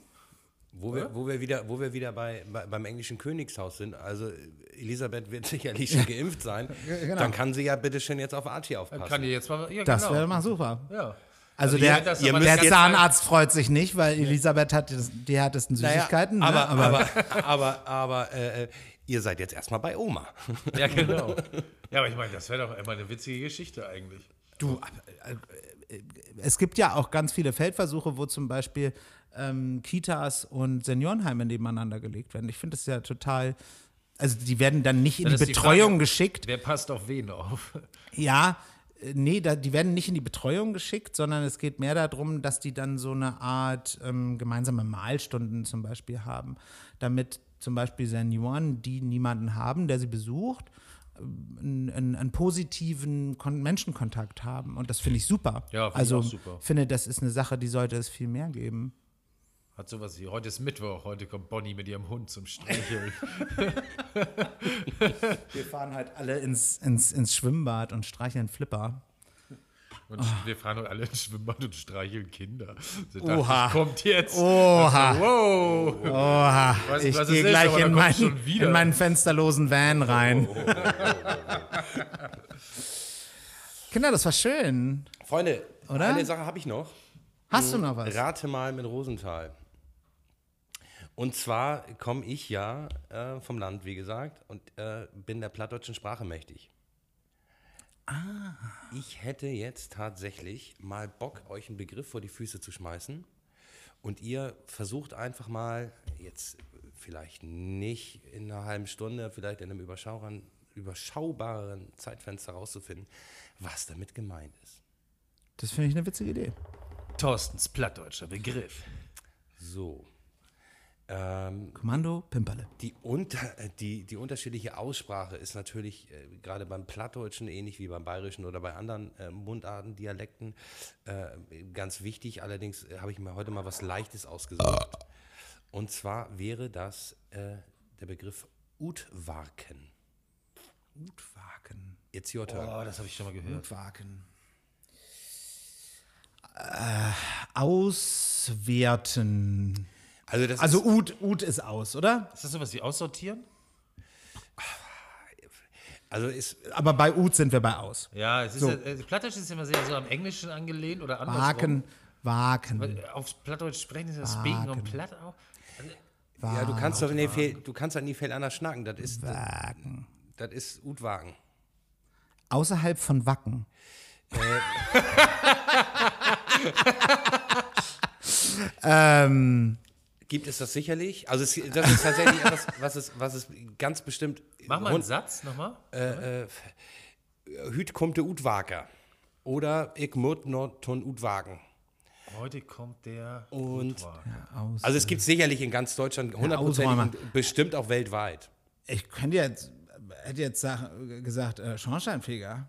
Wo wir, wo wir wieder, wo wir wieder bei, bei, beim englischen Königshaus sind, also Elisabeth wird sicherlich schon geimpft sein, genau. dann kann sie ja bitte schön jetzt auf Archie aufpassen. Kann die jetzt mal. Ja, Das genau. wäre mal super. Ja. Also, ihr der, ihr aber müsst der Zahnarzt freut sich nicht, weil Elisabeth hat die härtesten Naja, Süßigkeiten. ne? aber, aber, aber, aber, äh, ihr seid jetzt erstmal bei Oma. Ja, genau. Ja, aber ich meine, das wäre doch immer eine witzige Geschichte eigentlich. Du, äh, es gibt ja auch ganz viele Feldversuche, wo zum Beispiel ähm, Kitas und Seniorenheime nebeneinander gelegt werden. Ich finde das ja total. Also die werden dann nicht in die ist die Betreuung Frage- geschickt. Wer passt auf wen auf? Ja, nee, da, die werden nicht in die Betreuung geschickt, sondern es geht mehr darum, dass die dann so eine Art ähm, gemeinsame Malstunden zum Beispiel haben, damit zum Beispiel Senioren, die niemanden haben, der sie besucht, ähm, einen, einen, einen positiven Kon Menschenkontakt haben. Und das finde ich super. Ja, finde ich also auch super. finde, das ist eine Sache, die sollte es viel mehr geben. Hat sowas wie, heute ist Mittwoch, heute kommt Bonnie mit ihrem Hund zum Streicheln. Wir fahren halt alle ins, ins, ins Schwimmbad und streicheln Flipper. Und wir fahren heute alle ins Schwimmbad und streicheln Kinder. So Oha. dachte ich, kommt jetzt. Oha. Wow. Oha, weiß ich nicht, was es gehe ist, gleich in, wieder. in meinen fensterlosen Van rein. Kinder, das war schön. Freunde, Oder? eine Sache habe ich noch. Hast du noch was? Rate mal mit Rosenthal. Und zwar komme ich ja äh, vom Land, wie gesagt, und äh, bin der plattdeutschen Sprache mächtig. Ah. Ich hätte jetzt tatsächlich mal Bock, euch einen Begriff vor die Füße zu schmeißen. Und ihr versucht einfach mal, jetzt vielleicht nicht in einer halben Stunde, vielleicht in einem überschaubaren, überschaubaren Zeitfenster rauszufinden, was damit gemeint ist. Das finde ich eine witzige Idee. Thorstens plattdeutscher Begriff. So. Ähm, Kommando, Pimperle. die, unter, äh, die, die unterschiedliche Aussprache ist natürlich äh, gerade beim Plattdeutschen ähnlich wie beim Bayerischen oder bei anderen äh, Mundarten, Dialekten äh, ganz wichtig. Allerdings äh, habe ich mir heute mal was Leichtes ausgesucht. Und zwar wäre das äh, der Begriff Utwarken. Utwaken. It's your turn. Oh, das habe ich schon mal gehört. Utwaken. Äh, auswerten. Also das Also ist, Ut, Ut ist aus, oder? Ist das sowas wie aussortieren? also ist Aber bei Ut sind wir bei aus. Ja, es ist So. ja, äh, Plattdeutsch ist immer sehr so am Englischen angelehnt oder andersrum. Waken, Waken. Weil Auf Plattdeutsch sprechen ist das Speaking und Platt auch. ja, du kannst doch nie viel, du kannst doch nie viel anders schnacken. Das ist, Waken. das ist Utwagen. Außerhalb von Wacken. ähm, Gibt es das sicherlich? Also es, das ist tatsächlich etwas, was es, was es ganz bestimmt. Mach mal einen Satz nochmal. Hüt kommt der Utwaker. Oder ich mut not ton Utwagen. Heute kommt der Und- aus. Also es gibt sicherlich in ganz Deutschland hundertprozentig Ausräumer. und bestimmt auch weltweit. ich könnte jetzt, hätte jetzt sag, gesagt, äh, Schornsteinfeger.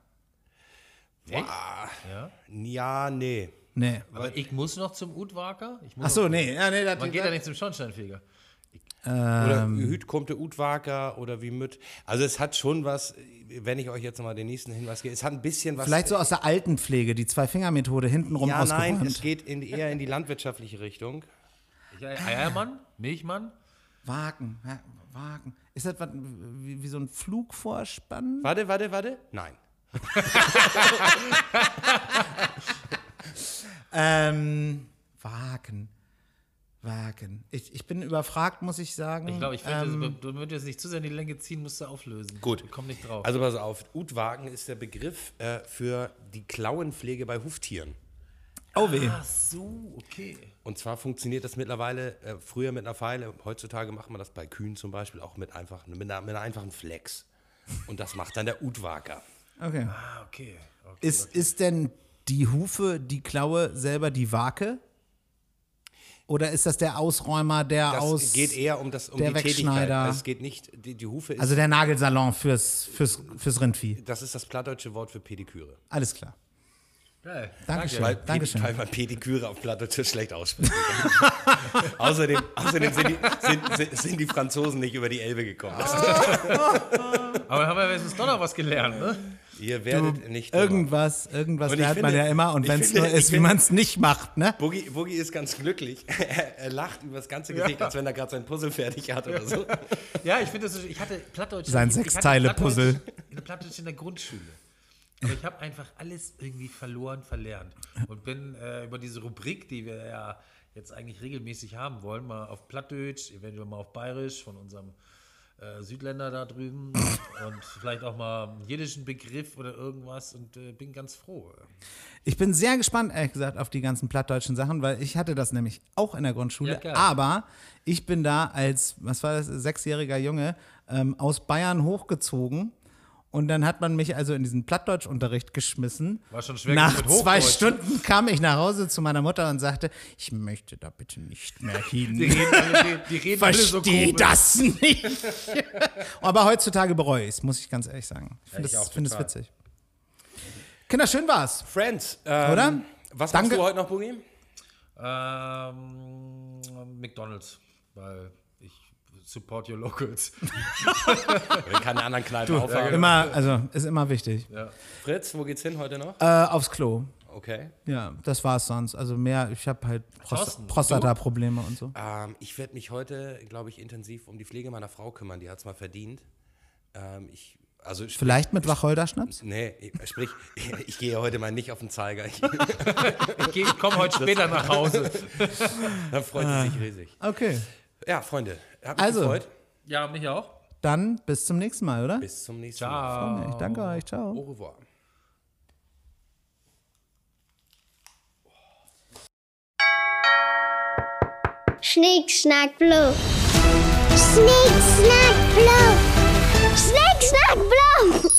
Ja, nee. Nee. Aber ich muss noch zum Utwaker? Ich muss Ach so, nee. Ja, nee Man geht ja nicht zum Schornsteinfeger. Oder Ähm. Hüt kommt der Utwaker oder wie mit. Also es hat schon was, wenn ich euch jetzt nochmal den nächsten Hinweis gebe, es hat ein bisschen was. Vielleicht so aus der Altenpflege, die Zwei-Finger-Methode hintenrum Ja, nein, ausgeräumt. es geht in, eher in die landwirtschaftliche Richtung. Ich, Eiermann? Milchmann? Wagen, Wagen. Ist das was, wie, wie so ein Flugvorspann? Warte, warte, warte. Nein. Ähm, Wagen. Wagen. Ich, ich bin überfragt, muss ich sagen. Ich glaube, ich würde ähm, du würdest nicht zu sehr in die Länge ziehen, musst du auflösen. Gut. Ich komm nicht drauf. Also pass auf, Utwagen ist der Begriff äh, für die Klauenpflege bei Huftieren. oh weh. Ach so, okay. Und zwar funktioniert das mittlerweile äh, früher mit einer Pfeile. Heutzutage macht man das bei Kühen zum Beispiel auch mit, einfach, mit, einer, mit einer einfachen Flex. Und das macht dann der Utwaker. Okay. Ah, okay. okay. Ist, ist denn die Hufe, die Klaue selber die Wake? Oder ist das der Ausräumer, der Das aus. geht eher um, das, um der die Tätigkeit. Wegschneider. Also es geht nicht, die, die Hufe ist, Also der Nagelsalon fürs, fürs, fürs Rindvieh. das ist das plattdeutsche Wort für Pediküre. Alles klar. Geil. Dankeschön. Weil, Dankeschön. Weil man Pediküre auf Plattdeutsch schlecht aussprechen kann. außerdem außerdem sind, die, sind, sind, sind die Franzosen nicht über die Elbe gekommen. Aber haben wir jetzt doch noch was gelernt, ne? Ihr werdet nicht. Irgendwas, irgendwas Und ich lernt man finde- ja immer. Und wenn es nur ist, wie man es nicht macht, ne? Boogie, Boogie ist ganz glücklich. Er, er lacht über das ganze Gesicht, als wenn er gerade sein Puzzle fertig hat oder so. Ja, ich finde das, so- ich hatte Plattdeutsch. Sein Sechsteile-Puzzle. Plattdeutsch- In der Plattdeutsch in der Grundschule. Aber ich habe einfach alles irgendwie verloren, verlernt. Und bin äh, über diese Rubrik, die wir ja jetzt eigentlich regelmäßig haben wollen, mal auf Plattdeutsch, eventuell mal auf Bayerisch von unserem äh, Südländer da drüben und vielleicht auch mal einen jiddischen Begriff oder irgendwas und äh, bin ganz froh. Ich bin sehr gespannt, ehrlich gesagt, auf die ganzen plattdeutschen Sachen, weil ich hatte das nämlich auch in der Grundschule. Ja, aber ich bin da als, was war das, sechsjähriger Junge ähm, aus Bayern hochgezogen. Und dann hat man mich also in diesen Plattdeutschunterricht geschmissen. War schon schwer Nach mit zwei. Stunden kam ich nach Hause zu meiner Mutter und sagte, ich möchte da bitte nicht mehr Die hin. reden alle, die, die reden alle so Verstehe komisch. das nicht. Aber heutzutage bereue ich es, muss ich ganz ehrlich sagen. Ich finde ich es find witzig. Kinder, schön war's. Friends. Ähm, Oder? Was Danke. machst du heute noch, Boogie? Ähm, McDonalds, weil support your locals. Wenn keine anderen Kneipen aufhaben. Immer, also ist immer wichtig. Fritz, wo geht's hin heute noch? Äh, aufs Klo. Okay. Ja, das war's sonst. Also mehr, ich habe halt Prost Prostata-Probleme und so. Ähm, ich werde mich heute, glaube ich, intensiv um die Pflege meiner Frau kümmern. Die hat es mal verdient. Ähm, ich, also sprich- Vielleicht mit Wacholderschnaps? Nee, ich- sprich, ich gehe heute mal nicht auf den Zeiger. Ich, Ich, ich komme heute später nach Hause. da freut sie sich riesig. Okay. Ja, Freunde, hab mich also, gefreut. Ja, mich auch. Dann bis zum nächsten Mal, oder? Bis zum nächsten ciao. Mal. Ciao. danke euch. Ciao. Au revoir. Schnick, Schnack, Bluff. Schnick, Schnack, Bluff. Schnick, Schnack, Bluff.